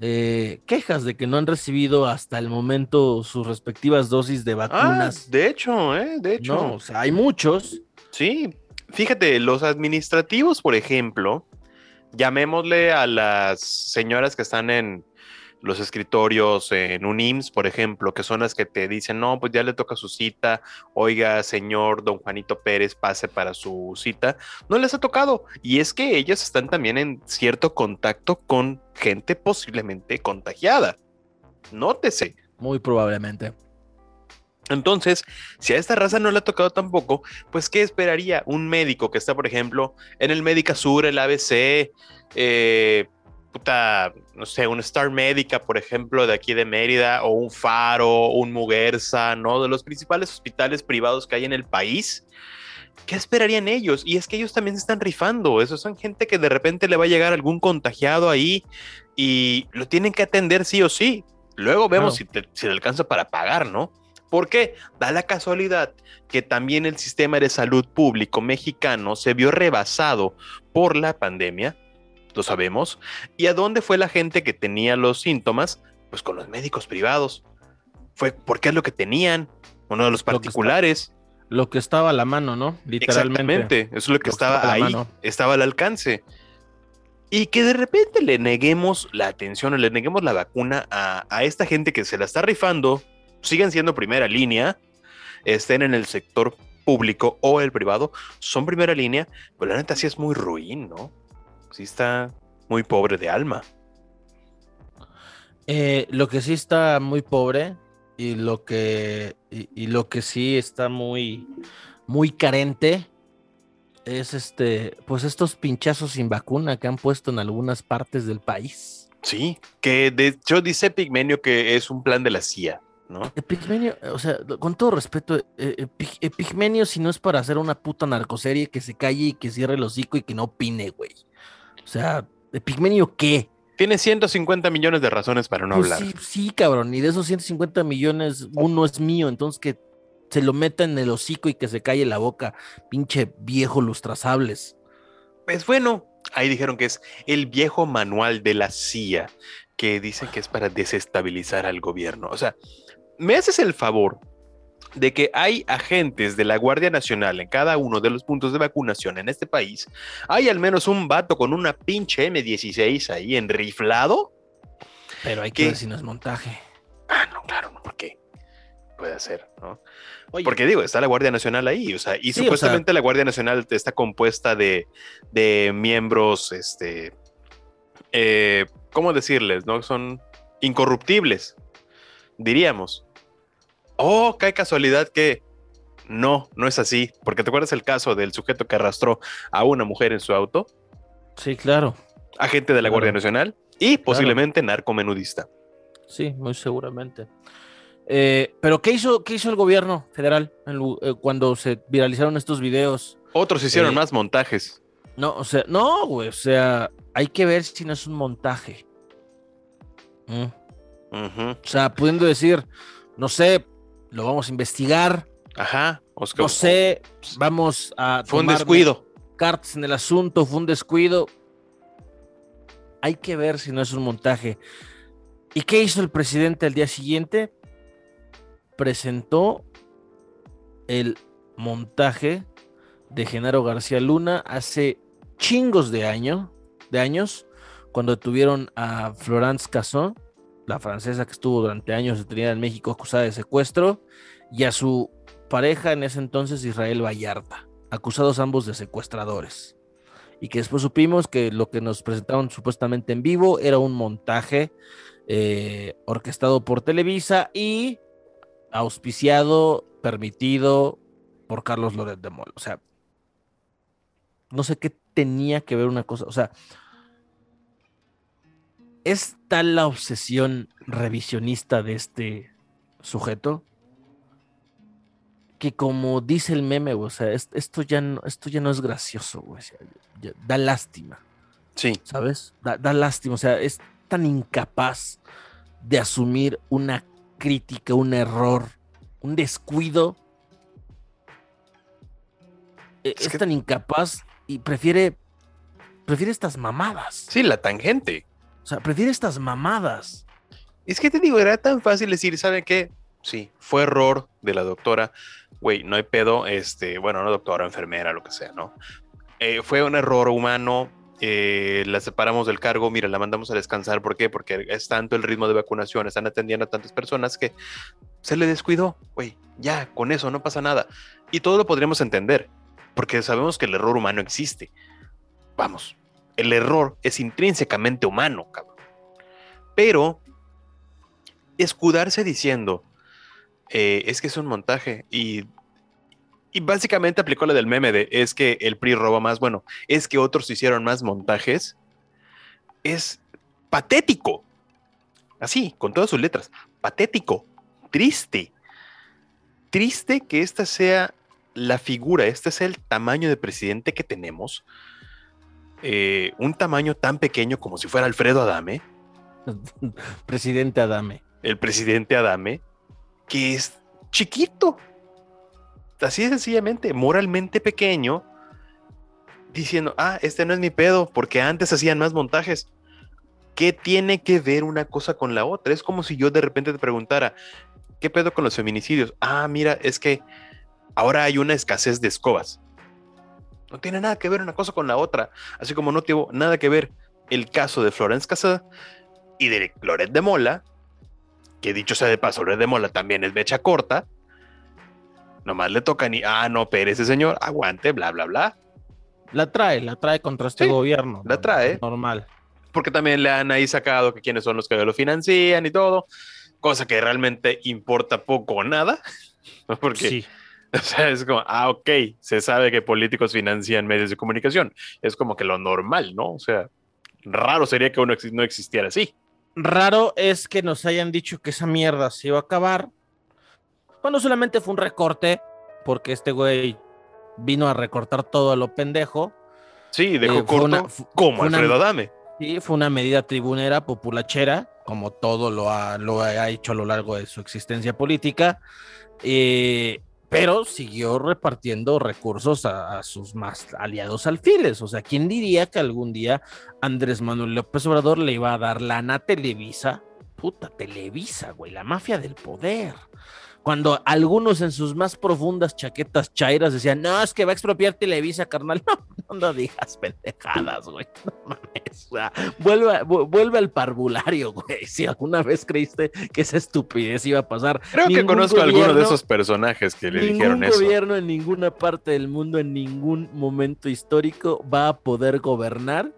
eh, quejas de que no han recibido hasta el momento sus respectivas dosis de Ah, vacunas. de hecho, ¿eh? De hecho. no, o sea, hay muchos. Sí, fíjate, los administrativos, por ejemplo, llamémosle a las señoras que están en los escritorios en un IMSS, por ejemplo, que son las que te dicen, no, pues ya le toca su cita, oiga, señor don Juanito Pérez, pase para su cita, no les ha tocado. Y es que ellas están también en cierto contacto con gente posiblemente contagiada. Nótese. Muy probablemente. Entonces, si a esta raza no le ha tocado tampoco, pues ¿qué esperaría un médico que está, por ejemplo, en el Médica Sur, el ABC, eh, puta, no sé, un Star Médica, por ejemplo, de aquí de Mérida, o un Faro, un Muguerza, ¿no? De los principales hospitales privados que hay en el país. ¿Qué esperarían ellos? Y es que ellos también se están rifando. Esos son gente que de repente le va a llegar algún contagiado ahí y lo tienen que atender sí o sí. Luego vemos si, te- si le alcanza para pagar, ¿no? Porque da la casualidad que también el sistema de salud público mexicano se vio rebasado por la pandemia, lo sabemos. ¿Y a dónde fue la gente que tenía los síntomas? Pues con los médicos privados. Fue porque es lo que tenían, uno de los Lo que está- particulares. Lo que estaba a la mano, ¿no? Literalmente. Exactamente, eso es lo que Lo estaba ahí, mano. estaba al alcance. Y que de repente le neguemos la atención o le neguemos la vacuna a, a esta gente que se la está rifando, siguen siendo primera línea, estén en el sector público o el privado, son primera línea, pero la neta sí es muy ruin, ¿no? Sí está muy pobre de alma. Eh, lo que sí está muy pobre y lo que, y, y lo que sí está muy, muy carente es este, pues estos pinchazos sin vacuna que han puesto en algunas partes del país. Sí, que de hecho dice Pigmenio que es un plan de la CIA, ¿no? Epigmenio, o sea, con todo respeto, eh, Epi- Epigmenio, si no es para hacer una puta narcoserie, que se calle y que cierre el hocico y que no opine, güey. O sea, Epigmenio, ¿qué? Tiene 150 millones de razones para no Pues hablar. sí, sí, cabrón, y de esos 150 millones, uno es mío, entonces que se lo meta en el hocico y que se calle la boca, pinche viejo lustrasables. Pues bueno, ahí dijeron que es el viejo manual de la CIA, que dicen que es para desestabilizar al gobierno. O sea, me haces el favor de que hay agentes de la Guardia Nacional en cada uno de los puntos de vacunación en este país. Hay al menos un vato con una pinche M16 ahí enriflado. Pero hay que ¿Qué? ver si no es montaje. Ah, no, claro, no, porque puede ser, ¿no? Oye, Porque digo, está la Guardia Nacional ahí, o sea, y Sí, o supuestamente la Guardia Nacional está compuesta de, de miembros, este, eh, ¿cómo decirles? ¿No? Son incorruptibles, diríamos. Oh, qué casualidad que no, no es así, porque te acuerdas el caso del sujeto que arrastró a una mujer en su auto, sí, claro, agente de la Guardia. Nacional y posiblemente narcomenudista. sí, muy seguramente. Eh, pero ¿qué hizo, qué hizo el gobierno federal en eh, cuando se viralizaron estos videos? Otros hicieron Eh, más montajes. No, o sea, no, güey, o sea, hay que ver si no es un montaje. Mm. O sea, pudiendo decir, no sé, lo vamos a investigar, Ajá. Oscar, no sé, vamos a Fue un descuido. cartas en el asunto, fue un descuido. Hay que ver si no es un montaje. ¿Y qué hizo el presidente al día siguiente? Presentó el montaje de Genaro García Luna hace chingos de año, de años, cuando tuvieron a Florence Casson, la francesa que estuvo durante años detenida en México acusada de secuestro, y a su pareja en ese entonces Israel Vallarta, acusados ambos de secuestradores. Y que después supimos que lo que nos presentaron supuestamente en vivo era un montaje eh, orquestado por Televisa y auspiciado, permitido por Carlos Loret de Mola. O sea, no sé qué tenía que ver una cosa. O sea, es tal la obsesión revisionista de este sujeto que como dice el meme, o sea, esto ya no, esto ya no es gracioso, güey. da lástima. Sí. ¿Sabes? Da, da, lástima. O sea, es tan incapaz de asumir una crítica, un error, un descuido. E, es, tan incapaz y prefiere. Prefiere estas mamadas. Sí, la tangente. O sea, prefiere estas mamadas. Es que te digo, era tan fácil decir, ¿saben qué? Sí, fue error de la doctora güey, no hay pedo, este, bueno, no doctora, enfermera, lo que sea, ¿no? Eh, fue un error humano, eh, la separamos del cargo, mira, la mandamos a descansar, ¿por qué? Porque es tanto el ritmo de vacunación, están atendiendo a tantas personas que se le descuidó, güey, ya, con eso no pasa nada. Y todo lo podríamos entender, porque sabemos que el error humano existe. Vamos, el error es intrínsecamente humano, cabrón. Pero escudarse diciendo, eh, es que es un montaje y, y básicamente aplicó la del meme de es que el PRI roba más, bueno, es que otros hicieron más montajes, es patético, así, con todas sus letras, patético, triste, triste que esta sea la figura, este sea el tamaño de presidente que tenemos, eh, un tamaño tan pequeño como si fuera Alfredo Adame. presidente Adame. El presidente Adame, que es chiquito, así sencillamente, moralmente pequeño, diciendo, ah, este no es mi pedo, porque antes hacían más montajes. ¿Qué tiene que ver una cosa con la otra? Es como si yo de repente te preguntara, ¿qué pedo con los feminicidios? Ah, mira, es que ahora hay una escasez de escobas. No tiene nada que ver una cosa con la otra, así como no tuvo nada que ver el caso de Florence Casada y de Loret de Mola que dicho sea de paso, Loret de Mola también es mecha corta, nomás le toca ni, ah, no, pero ese señor, aguante, bla, bla, bla. La trae, la trae contra este gobierno. La trae. Normal. Porque también le han ahí sacado que quiénes son los que lo financian y todo, cosa que realmente importa poco o nada, porque... Sí. O sea, es como, ah, ok, se sabe que políticos financian medios de comunicación. Es como que lo normal, ¿no? O sea, raro sería que uno no existiera así raro es que nos hayan dicho que esa mierda se iba a acabar. Cuando solamente fue un recorte, porque este güey vino a recortar todo a lo pendejo. Sí, dejó eh, corto como Alfredo Adame. Sí, fue una medida tribunera populachera, como todo lo ha, lo ha hecho a lo largo de su existencia política. Eh, pero siguió repartiendo recursos a, sus más aliados alfiles. O sea, ¿quién diría que algún día Andrés Manuel López Obrador le iba a dar lana a Televisa? Puta, Televisa, güey, la mafia del poder cuando algunos en sus más profundas chaquetas chairas decían, no, es que va a expropiar Televisa, carnal. No, no, digas pendejadas, güey. No mames. vuelve, vuelve al parvulario, güey. Si alguna vez creíste que esa estupidez iba a pasar. Creo que conozco a alguno de esos personajes que le dijeron eso. Ningún gobierno en ninguna parte del mundo, en ningún momento histórico, va a poder gobernar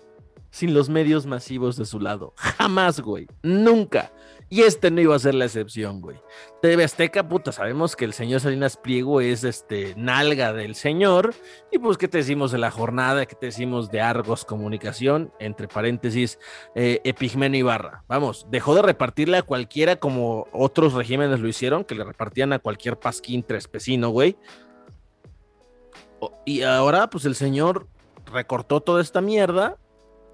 sin los medios masivos de su lado. Jamás, güey. Nunca. Y este no iba a ser la excepción, güey. TV Azteca, puta, sabemos que el señor Salinas Pliego es este nalga del señor. Y pues, ¿qué te decimos de la jornada? ¿Qué te decimos de Argos Comunicación? Entre paréntesis, eh, Epigmeno Ibarra. Vamos, dejó de repartirle a cualquiera como otros regímenes lo hicieron, que le repartían a cualquier pasquín trespecino, güey. Y ahora, pues el señor recortó toda esta mierda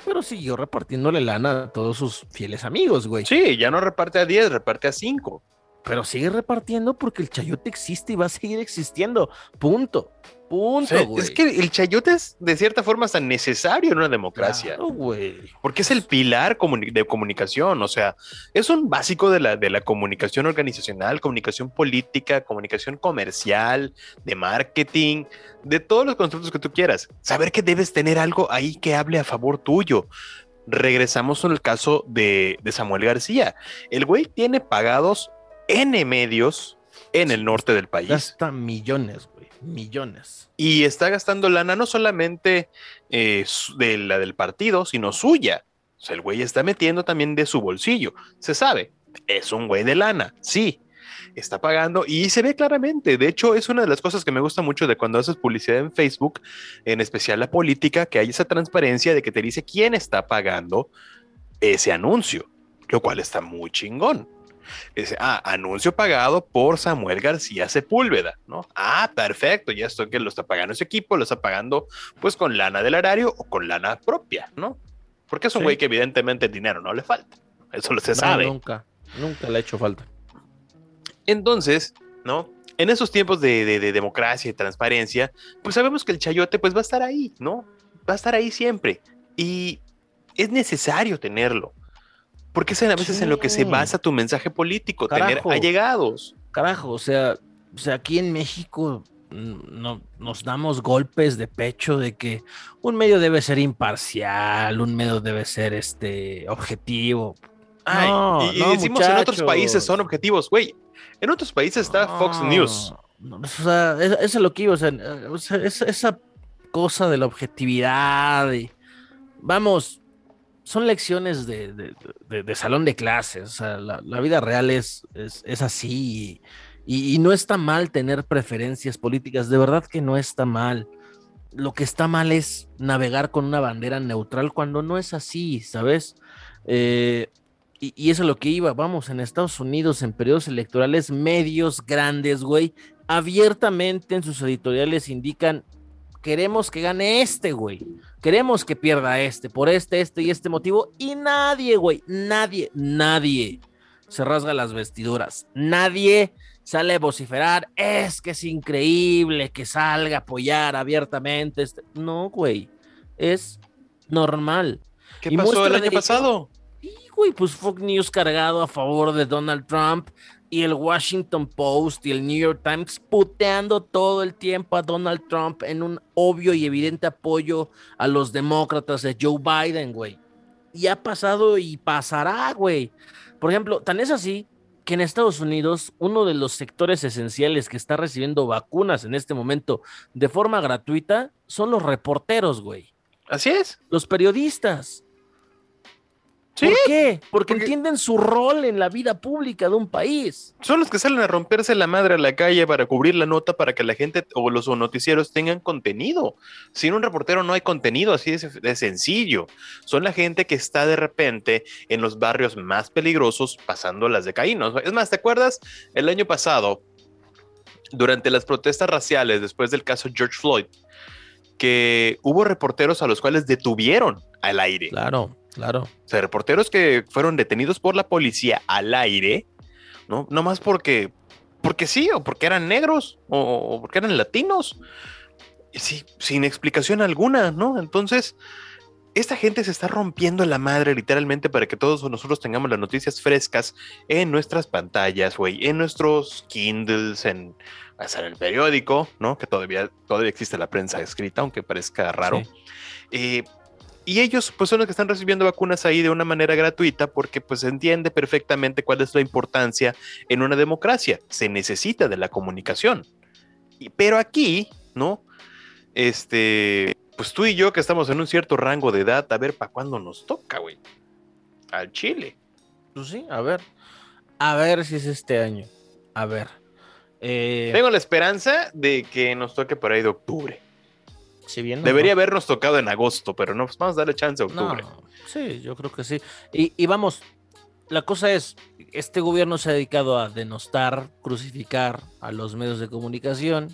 pero siguió repartiéndole lana a todos sus fieles amigos, güey. Sí, ya no reparte a 10, reparte a 5. Pero sigue repartiendo porque el chayote existe y va a seguir existiendo. Punto. Punto, güey. es que el chayote es de cierta forma tan necesario en una democracia. güey. Porque es el pilar de comunicación. O sea, es un básico de la, de la comunicación organizacional, comunicación política, comunicación comercial, de marketing, de todos los conceptos que tú quieras. Saber que debes tener algo ahí que hable a favor tuyo regresamos al caso de, de, Samuel García. El güey tiene pagados N medios en el norte del país. Gasta millones, güey, millones. Y está gastando lana no solamente eh, de la del partido, sino suya. El güey está metiendo también de su bolsillo. Se sabe, es un güey de lana, sí. Está pagando y se ve claramente. De hecho, es una de las cosas que me gusta mucho de cuando haces publicidad en Facebook, en especial la política, que hay esa transparencia de que te dice quién está pagando ese anuncio, lo cual está muy chingón. Dice, ah, anuncio pagado por Samuel García Sepúlveda, ¿no? Ah, perfecto, ya esto que lo está pagando ese equipo, lo está pagando pues con lana del erario o con lana propia, ¿no? Porque es un güey que evidentemente el dinero no le falta, eso lo se sabe. Nunca, nunca le ha hecho falta. Entonces, ¿no? En esos tiempos de, de, democracia y transparencia, pues sabemos que el chayote pues va a estar ahí, ¿no? Va a estar ahí siempre. Y es necesario tenerlo. Porque es a veces en lo que se basa tu mensaje político, tener allegados. Carajo, o sea, o sea, aquí en México mm, no, nos damos golpes de pecho de que un medio debe ser imparcial, un medio debe ser este objetivo. y, decimos en otros países son objetivos, güey. En otros países está Fox News. o sea, eso es lo que iba, o sea, esa, cosa de la objetividad y vamos, son lecciones de, salón de clases. O sea, la, vida real es, es, así. Y, no está mal tener preferencias políticas. De verdad que no está mal. Lo que está mal es navegar con una bandera neutral cuando no es así, ¿sabes? Eh, y, y, eso es lo que iba. Vamos, en Estados Unidos, en periodos electorales, medios grandes, güey, abiertamente en sus editoriales indican queremos que gane este, güey. Queremos que pierda este, por este, este y este motivo. Y nadie, güey, nadie, nadie se rasga las vestiduras. Nadie sale a vociferar. Es que es increíble que salga a apoyar abiertamente. Este. No, güey. Es normal. ¿Qué pasó el año pasado? Sí, güey, pues Fox News cargado a favor de Donald Trump y el Washington Post y el New York Times puteando todo el tiempo a Donald Trump en un obvio y evidente apoyo a los demócratas de Joe Biden, güey. Y ha pasado y pasará, güey. Por ejemplo, tan es así que en Estados Unidos uno de los sectores esenciales que está recibiendo vacunas en este momento de forma gratuita son los reporteros, güey. Así es. Los periodistas. ¿Por qué? Porque, entienden su rol en la vida pública de un país. Son los que salen a romperse la madre a la calle para cubrir la nota para que la gente o los noticieros tengan contenido. Sin un reportero no hay contenido, así de, sencillo. Son la gente que está de repente en los barrios más peligrosos pasando las de Caínos. Es más, ¿te acuerdas? El año pasado, durante las protestas raciales después del caso George Floyd, que hubo reporteros a los cuales detuvieron al aire. Claro Claro. O sea, reporteros que fueron detenidos por la policía al aire, ¿no? No más porque, porque sí, o porque eran negros, o, porque eran latinos. Sí, sin explicación alguna, ¿no? Entonces, esta gente se está rompiendo la madre literalmente para que todos nosotros tengamos las noticias frescas en nuestras pantallas, güey, en nuestros Kindles, en, en el periódico, ¿no? Que todavía, todavía existe la prensa escrita, aunque parezca raro. Eh, y ellos pues son los que están recibiendo vacunas ahí de una manera gratuita porque pues se entiende perfectamente cuál es la importancia en una democracia. Se necesita de la comunicación. Y, pero aquí, ¿no? Este, pues tú y yo que estamos en un cierto rango de edad, a ver para cuándo nos toca, güey. Al Chile. Pues sí, a ver. A ver si es este año. A ver. Eh, Tengo la esperanza de que nos toque por ahí de octubre. Debería habernos tocado en agosto, pero no, pues vamos a darle chance a octubre. sí, yo creo que sí. Y, vamos, la cosa es, este gobierno se ha dedicado a denostar, crucificar a los medios de comunicación.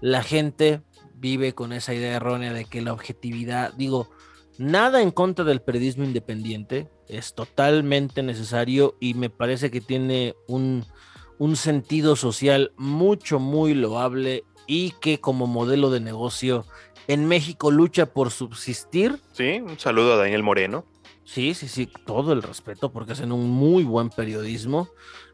La gente vive con esa idea errónea de que la objetividad, digo, nada en contra del periodismo independiente, es totalmente necesario y me parece que tiene un, un sentido social mucho, muy loable y que como modelo de negocio en México lucha por subsistir. Sí, un saludo a Daniel Moreno. Sí, sí, sí, todo el respeto porque hacen un muy buen periodismo.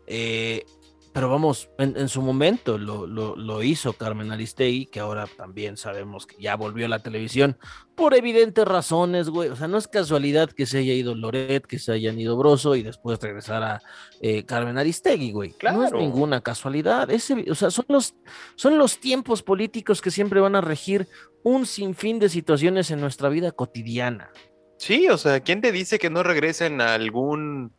Eh, pero vamos, en, su momento lo, hizo Carmen Aristegui, que ahora también sabemos que ya volvió a la televisión por evidentes razones, güey. O sea, no es casualidad que se haya ido Loret, que se hayan ido Broso y después regresara eh, Carmen Aristegui, güey. No es ninguna casualidad. Ese, o sea, son los, son los tiempos políticos que siempre van a regir un sinfín de situaciones en nuestra vida cotidiana. Sí, o sea, ¿quién te dice que no regresen a algún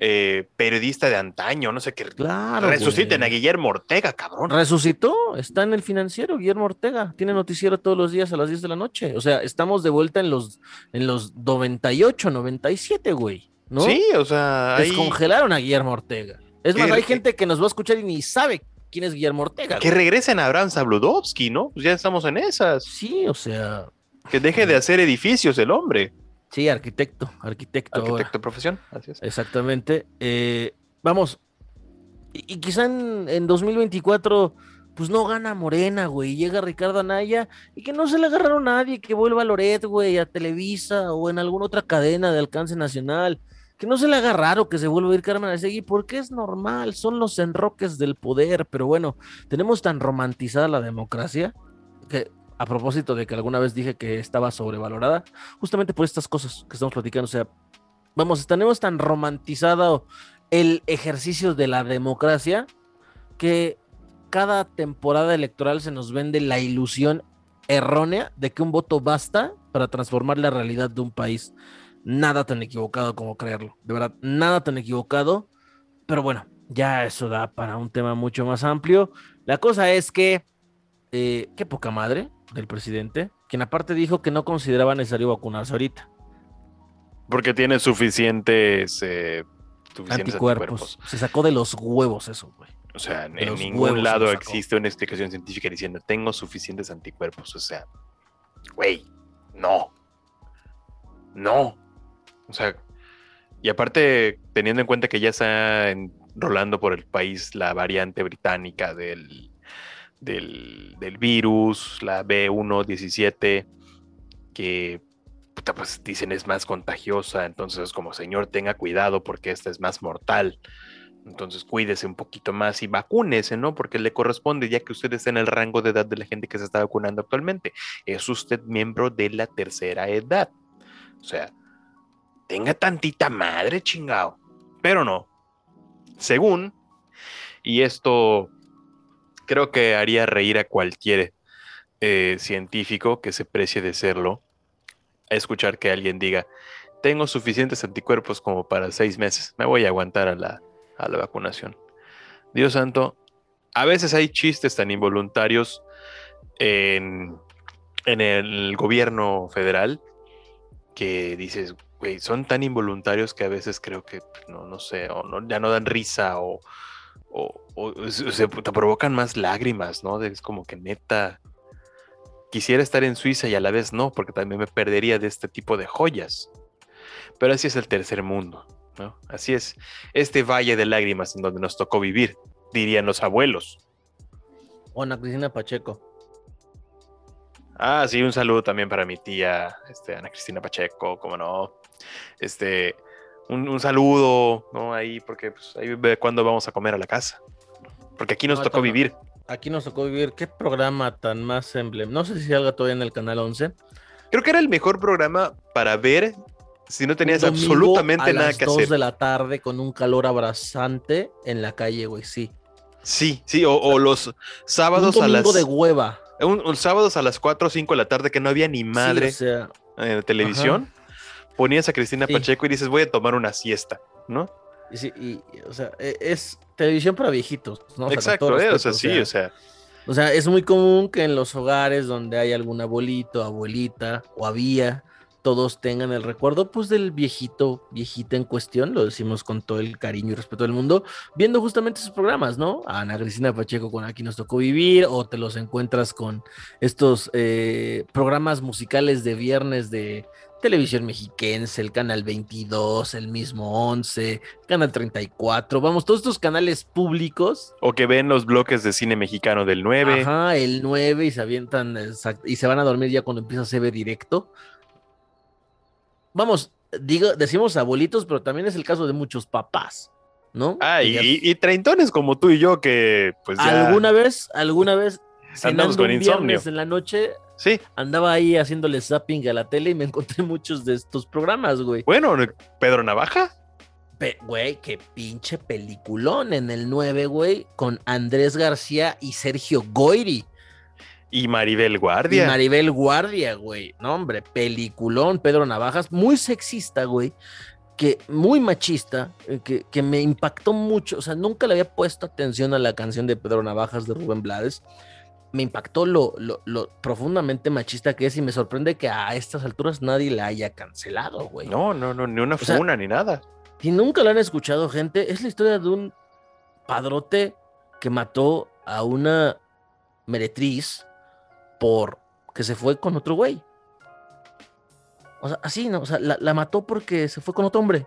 eh, periodista de antaño? No sé, que Claro. resuciten güey. a Guillermo Ortega, cabrón. Resucitó, está en el financiero, Guillermo Ortega, tiene noticiero todos los días a las 10 de la noche. O sea, estamos de vuelta en los, en los 98, 97, güey. ¿No? Sí, o sea, ahí- Descongelaron a Guillermo Ortega. Es más, hay gente que nos va a escuchar y ni sabe quién es Guillermo Ortega. que güey. regresen a Abraham Sabludovsky, ¿no? Pues ya estamos en esas. Sí, o sea, Que deje de hacer edificios el hombre. Sí, arquitecto, arquitecto. Arquitecto de profesión, así es. Exactamente. Eh, vamos, y, y quizá en, en 2024, pues no gana Morena, güey. Llega Ricardo Anaya y que no se le agarraron a nadie, que vuelva a Loret, güey, a Televisa o en alguna otra cadena de alcance nacional. Que no se le haga raro que se vuelva a ir Carmen Aristegui, porque es normal, son los enroques del poder. Pero bueno, tenemos tan romantizada la democracia que, a propósito de que alguna vez dije que estaba sobrevalorada, justamente por estas cosas que estamos platicando. O sea, vamos, tenemos tan romantizado el ejercicio de la democracia que cada temporada electoral se nos vende la ilusión errónea de que un voto basta para transformar la realidad de un país. Nada tan equivocado como creerlo, de verdad, nada tan equivocado. Pero bueno, ya eso da para un tema mucho más amplio. La cosa es que, eh, qué poca madre del presidente, quien aparte dijo que no consideraba necesario vacunarse ahorita. Porque tiene suficientes, eh, suficientes Anticuerpos. anticuerpos. Se sacó de los huevos eso, güey. O sea, en los ningún lado existe una explicación científica diciendo tengo suficientes anticuerpos. O sea, güey, no. No. O sea, y aparte, teniendo en cuenta que ya está enrolando por el país la variante británica del, del, del virus, la B117, que pues dicen es más contagiosa, entonces como señor tenga cuidado porque esta es más mortal. Entonces cuídese un poquito más y vacúnese, ¿no? Porque le corresponde, ya que usted está en el rango de edad de la gente que se está vacunando actualmente. Es usted miembro de la tercera edad. O sea, tenga tantita madre, chingado. Pero no. Según, y esto creo que haría reír a cualquier eh, científico que se precie de serlo, a escuchar que alguien diga, tengo suficientes anticuerpos como para seis meses, me voy a aguantar a la, a la vacunación. Dios santo, a veces hay chistes tan involuntarios en, en el gobierno federal que dices, güey, son tan involuntarios que a veces creo que, no, no sé, o no, ya no dan risa o, o, o se, se- te provocan más lágrimas, ¿no? Es como que neta, quisiera estar en Suiza y a la vez no, porque también me perdería de este tipo de joyas. Pero así es el tercer mundo, ¿no? Así es este valle de lágrimas en donde nos tocó vivir, dirían los abuelos. Ana Cristina Pacheco. Ah, sí, un saludo también para mi tía, este, Ana Cristina Pacheco, como no. Este, un, un saludo, ¿no? Ahí, porque pues, ahí ve cuándo vamos a comer a la casa. Porque aquí nos No, tocó vivir. Aquí nos tocó vivir. ¿Qué programa tan más emblem? No sé si salga todavía en el canal 11. Creo que era el mejor programa para ver si no tenías Un absolutamente a nada las que 2 hacer. de la tarde con un calor abrasante en la calle, güey, sí. Sí, sí, o, o los Un sábados a las de hueva. un- un sábados a las 4 o 5 de la tarde que no había ni madre Sí, o sea, en la televisión. Ponías a Cristina Sí. Pacheco y dices, voy a tomar una siesta, ¿no? y sí, y- o sea, e- es televisión para viejitos, ¿no? O sea, con Exacto, ¿eh? o sea, sí, o sea, O sea, es muy común que en los hogares donde hay algún abuelito, abuelita o había, todos tengan el recuerdo pues del viejito, viejita en cuestión, lo decimos con todo el cariño y respeto del mundo, viendo justamente esos programas, ¿no? A Ana Cristina Pacheco con Aquí nos tocó vivir, o te los encuentras con estos eh, programas musicales de viernes de televisión mexiquense, el canal 22, el mismo 11, canal 34, vamos, todos estos canales públicos o que ven los bloques de cine mexicano del 9. Ajá, el 9 y se avientan y se van a dormir ya cuando empieza CB directo. Vamos, digo, decimos abuelitos, pero también es el caso de muchos papás, ¿no? Ah, y, ya- y- y treintones como tú y yo que pues ya... alguna vez, alguna vez Andamos con un insomnio. viernes en la noche, Sí, andaba ahí haciéndole zapping a la tele y me encontré muchos de estos programas, güey. bueno, Pedro Navaja. Pe- Güey, qué pinche peliculón en el 9, güey, con Andrés García y Sergio Goyri. Y Maribel Guardia. Y Maribel Guardia, güey. No, hombre, peliculón, Pedro Navajas, muy sexista, güey. Que muy machista, eh, que, que, me impactó mucho. O sea, nunca le había puesto atención a la canción de Pedro Navajas de Rubén Blades. Me impactó lo, lo, lo profundamente machista que es y me sorprende que a estas alturas nadie la haya cancelado, güey. No, no, no, ni una o funa, ni nada. Si nunca la han escuchado, gente, es la historia de un padrote que mató a una meretriz por que se fue con otro güey. O sea, así, ¿no? O sea, la, mató porque se fue con otro hombre.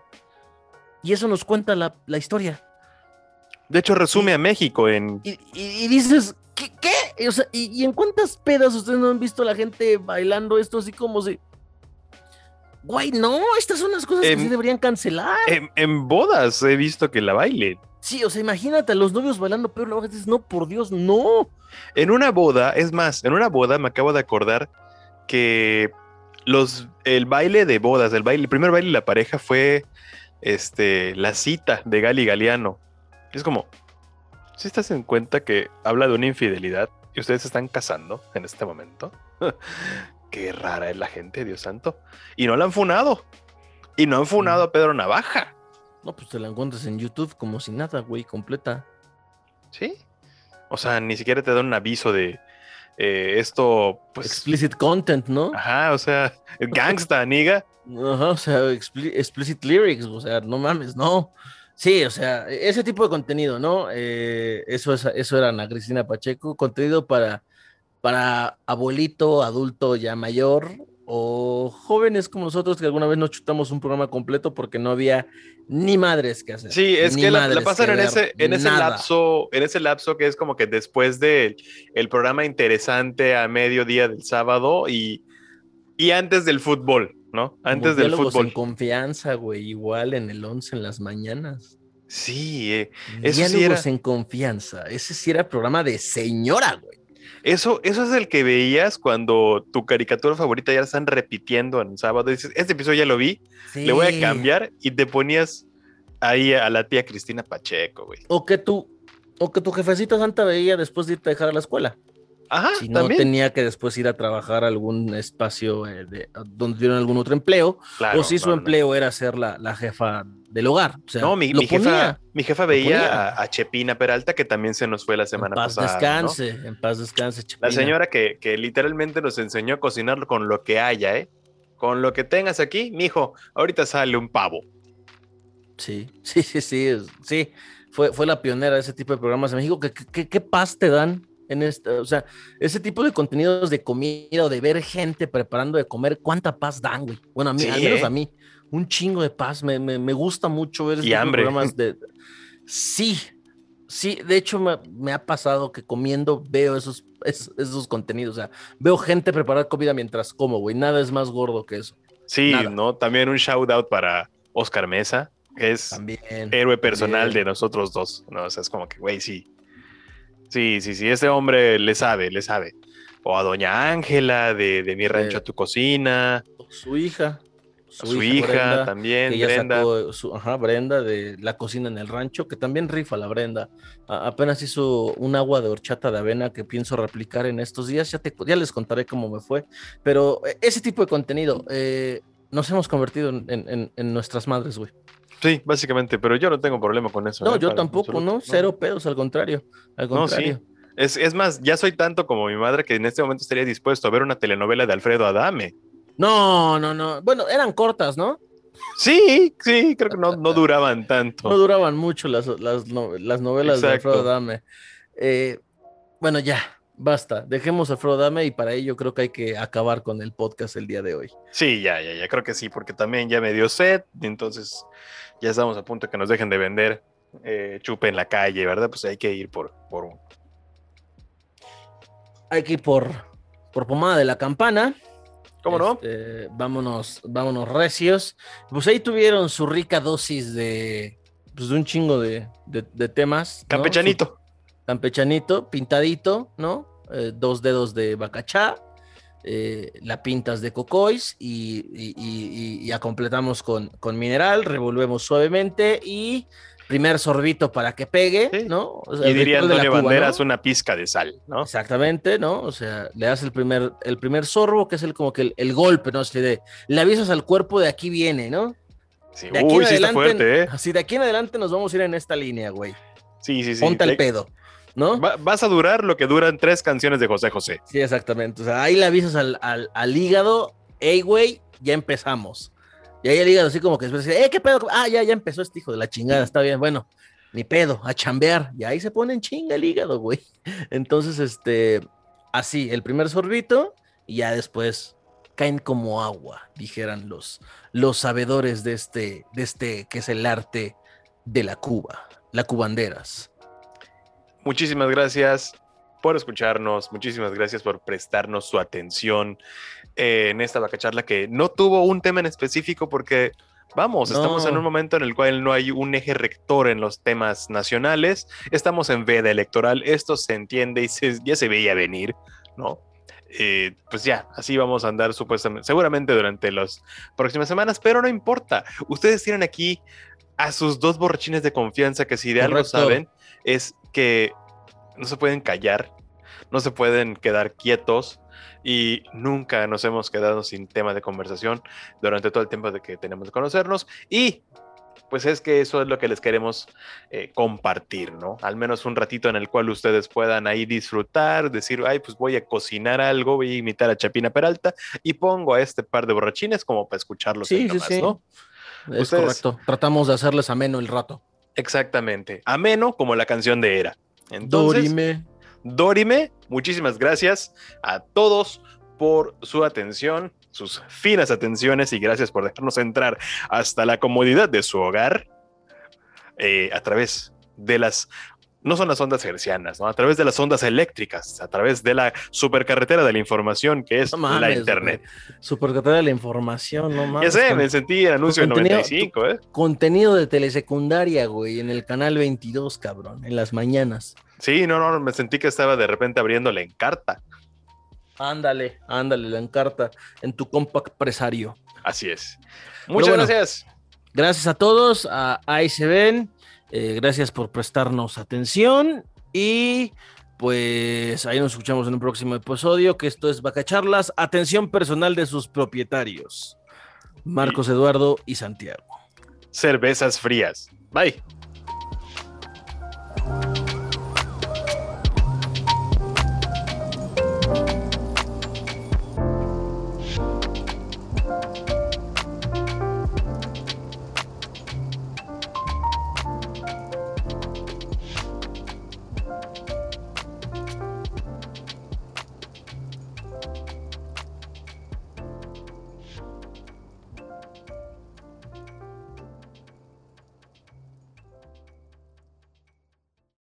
Y eso nos cuenta la, historia. De hecho, resume a México en. Y, dices, ¿qué? qué? O sea, y, en cuántas pedas ustedes no han visto a la gente bailando esto así como si. Güey, no, estas son las cosas que sí deberían cancelar. En, bodas he visto que la bailen. Sí, o sea, imagínate a los novios bailando, pero la dices, no, por Dios, no. En una boda, es más, en una boda me acabo de acordar que los, el baile de bodas, el baile, el primer baile de la pareja fue este, la cita de Gali Galeano. Es como, si estás en cuenta que habla de una infidelidad y ustedes se están casando en este momento. Qué rara es la gente, Dios santo. Y no la han funado. Y no han funado a Pedro Navaja. No, pues te la encuentras en YouTube como si nada, güey, completa. Sí. O sea, ni siquiera te dan un aviso de eh, esto, pues. Explicit content, ¿no? Ajá, o sea, gangsta, niga. Ajá, o sea, explicit lyrics, o sea, no mames, no. Sí, o sea, ese tipo de contenido, ¿no? Eh, eso, es, eso era Ana Cristina Pacheco, contenido para, para abuelito, adulto ya mayor, o jóvenes como nosotros que alguna vez nos chutamos un programa completo porque no había ni madres que hacer. Sí, es que la, pasan en ese, en ese lapso, en ese lapso que es como que después del el programa interesante a mediodía del sábado y, y antes del fútbol, ¿no? Antes del fútbol. en confianza, güey, igual en el 11 en las mañanas. Sí, eh, eso sí era... en confianza. Ese sí era programa de señora, güey. Eso, eso es el que veías cuando tu caricatura favorita ya la están repitiendo en sábado. Dices, este episodio ya lo vi, le voy a cambiar y te ponías ahí a la tía Cristina Pacheco, güey. O que tu, o que tu jefecita santa veía después de irte a dejar a la escuela. Ajá, si no tenía que después ir a trabajar a algún espacio eh, donde tuvieran algún otro empleo, o si su empleo era ser la, la, jefa del hogar. no, mi, jefa, mi jefa veía a, Chepina Peralta, que también se nos fue la semana pasada. En paz descanse, en paz descanse, Chepina. La señora que, que, literalmente nos enseñó a cocinar con lo que haya, ¿eh? Con lo que tengas aquí, mijo, ahorita sale un pavo. Sí, sí, sí, sí, sí. Fue, fue la pionera de ese tipo de programas en México. ¿Qué, qué, qué paz te dan en esta, o sea, ese tipo de contenidos de comida o de ver gente preparando de comer, ¿cuánta paz dan, güey? Bueno, a mí, al menos ¿eh? a mí, un chingo de paz, me, me, me gusta mucho ver esos programas de... Sí, sí, de hecho me, ha pasado que comiendo veo esos, esos, contenidos, o sea, veo gente preparar comida mientras como, güey, nada es más gordo que eso. Sí, ¿no? También un shout out para Oscar Mesa, que es héroe personal de nosotros dos, ¿no? O sea, es como que, güey, sí, Sí, sí, sí, ese hombre le sabe, le sabe. O a Doña Ángela de, de Mi Rancho a tu Cocina. Su hija. Su, hija, también, Brenda. ajá, Brenda de La Cocina en el Rancho, que también rifa la Brenda. apenas hizo un agua de horchata de avena que pienso replicar en estos días. Ya, te, ya les contaré cómo me fue. Pero eh, ese tipo de contenido eh, nos hemos convertido en, en nuestras madres, güey. Sí, básicamente, pero yo no tengo problema con eso. No, ¿eh? yo tampoco, ¿no? Cero pedos, al contrario. Al contrario. No, sí. Es, es, más, ya soy tanto como mi madre que en este momento estaría dispuesto a ver una telenovela de Alfredo Adame. No, no, no. Bueno, eran cortas, ¿no? Sí, sí, creo que no, no duraban tanto. No duraban mucho las, las, novelas de Alfredo Adame. Eh, bueno, ya, basta. Dejemos a Alfredo Adame y para ello creo que hay que acabar con el podcast el día de hoy. Sí, ya, ya, ya, creo que sí, porque también ya me dio sed, entonces ya estamos a punto de que nos dejen de vender eh, chupe en la calle, ¿verdad? Pues hay que ir por, por un. Hay que ir por, por pomada de la campana. ¿Cómo no? Este, vámonos, vámonos recios. Pues ahí tuvieron su rica dosis de, pues de un chingo de, temas. Campechanito. campechanito, pintadito, ¿no? Eh, dos dedos de bacachá, eh, la pintas de cocois y, ya completamos con, con, mineral, revolvemos suavemente y primer sorbito para que pegue, ¿no? y diría Antonio Banderas una pizca de sal, ¿no? Exactamente, ¿no? O sea, le das el primer, el primer sorbo, que es el como que el, golpe, ¿no? Así de, le avisas al cuerpo de aquí viene, ¿no? Sí, de aquí Uy, sí está fuerte, ¿eh? Así de aquí en adelante nos vamos a ir en esta línea, güey. Sí, sí, sí. Ponte el pedo. ¿No? vas a durar lo que duran tres canciones de José José. Sí, exactamente. O sea, ahí le avisas al, al, al hígado, hey, güey, ya empezamos. Y ahí el hígado así como que dice, eh, ¿qué pedo? Ah, ya, ya empezó este hijo de la chingada, está bien, bueno, ni pedo, a chambear. Y ahí se pone en chinga el hígado, güey. Entonces, este, así, el primer sorbito y ya después caen como agua, dijeran los, los sabedores de este, de este que es el arte de la Cuba, la cubanderas. Muchísimas gracias por escucharnos, muchísimas gracias por prestarnos su atención eh, en esta vaca charla que no tuvo un tema en específico porque Vamos, estamos en un momento en el cual no hay un eje rector en los temas nacionales. Estamos en veda electoral. Esto se entiende y ya se veía venir, ¿no? Eh, pues ya, así vamos a andar supuestamente, seguramente durante las próximas semanas, pero no importa. Ustedes tienen aquí a sus dos borrachines de confianza que si de algo saben es que no se pueden callar, no se pueden quedar quietos y nunca nos hemos quedado sin tema de conversación durante todo el tiempo de que tenemos de conocernos y pues es que eso es lo que les queremos eh, compartir, ¿no? Al menos un ratito en el cual ustedes puedan ahí disfrutar, decir, ay, pues voy a cocinar algo, voy a imitar a Chapina Peralta y pongo a este par de borrachines como para escucharlos sí, sí, sí. ¿no? Es correcto. Tratamos de hacerles ameno el rato. Exactamente. Ameno como la canción de Era. Entonces, Dorime. Dorime, muchísimas gracias a todos por su atención, sus finas atenciones y gracias por dejarnos entrar hasta la comodidad de su hogar eh, a través de las no son las ondas hercianas, ¿no? A través de las ondas eléctricas, a través de la supercarretera de la información que es la internet. Supercarretera de la información, no mames. Ya sé, me sentí el anuncio de 95, ¿eh? Contenido de telesecundaria, güey, en el canal 22, cabrón, en las mañanas. Sí, no, no, me sentí que estaba de repente abriendo la encarta. Ándale, ándale, la encarta en tu compact presario. Así es. Muchas gracias. Gracias a todos, a ven. Eh, gracias por prestarnos atención y pues ahí nos escuchamos en un próximo episodio, que esto es Bacacharlas, atención personal de sus propietarios, Marcos Eduardo y Santiago. Cervezas frías. Bye.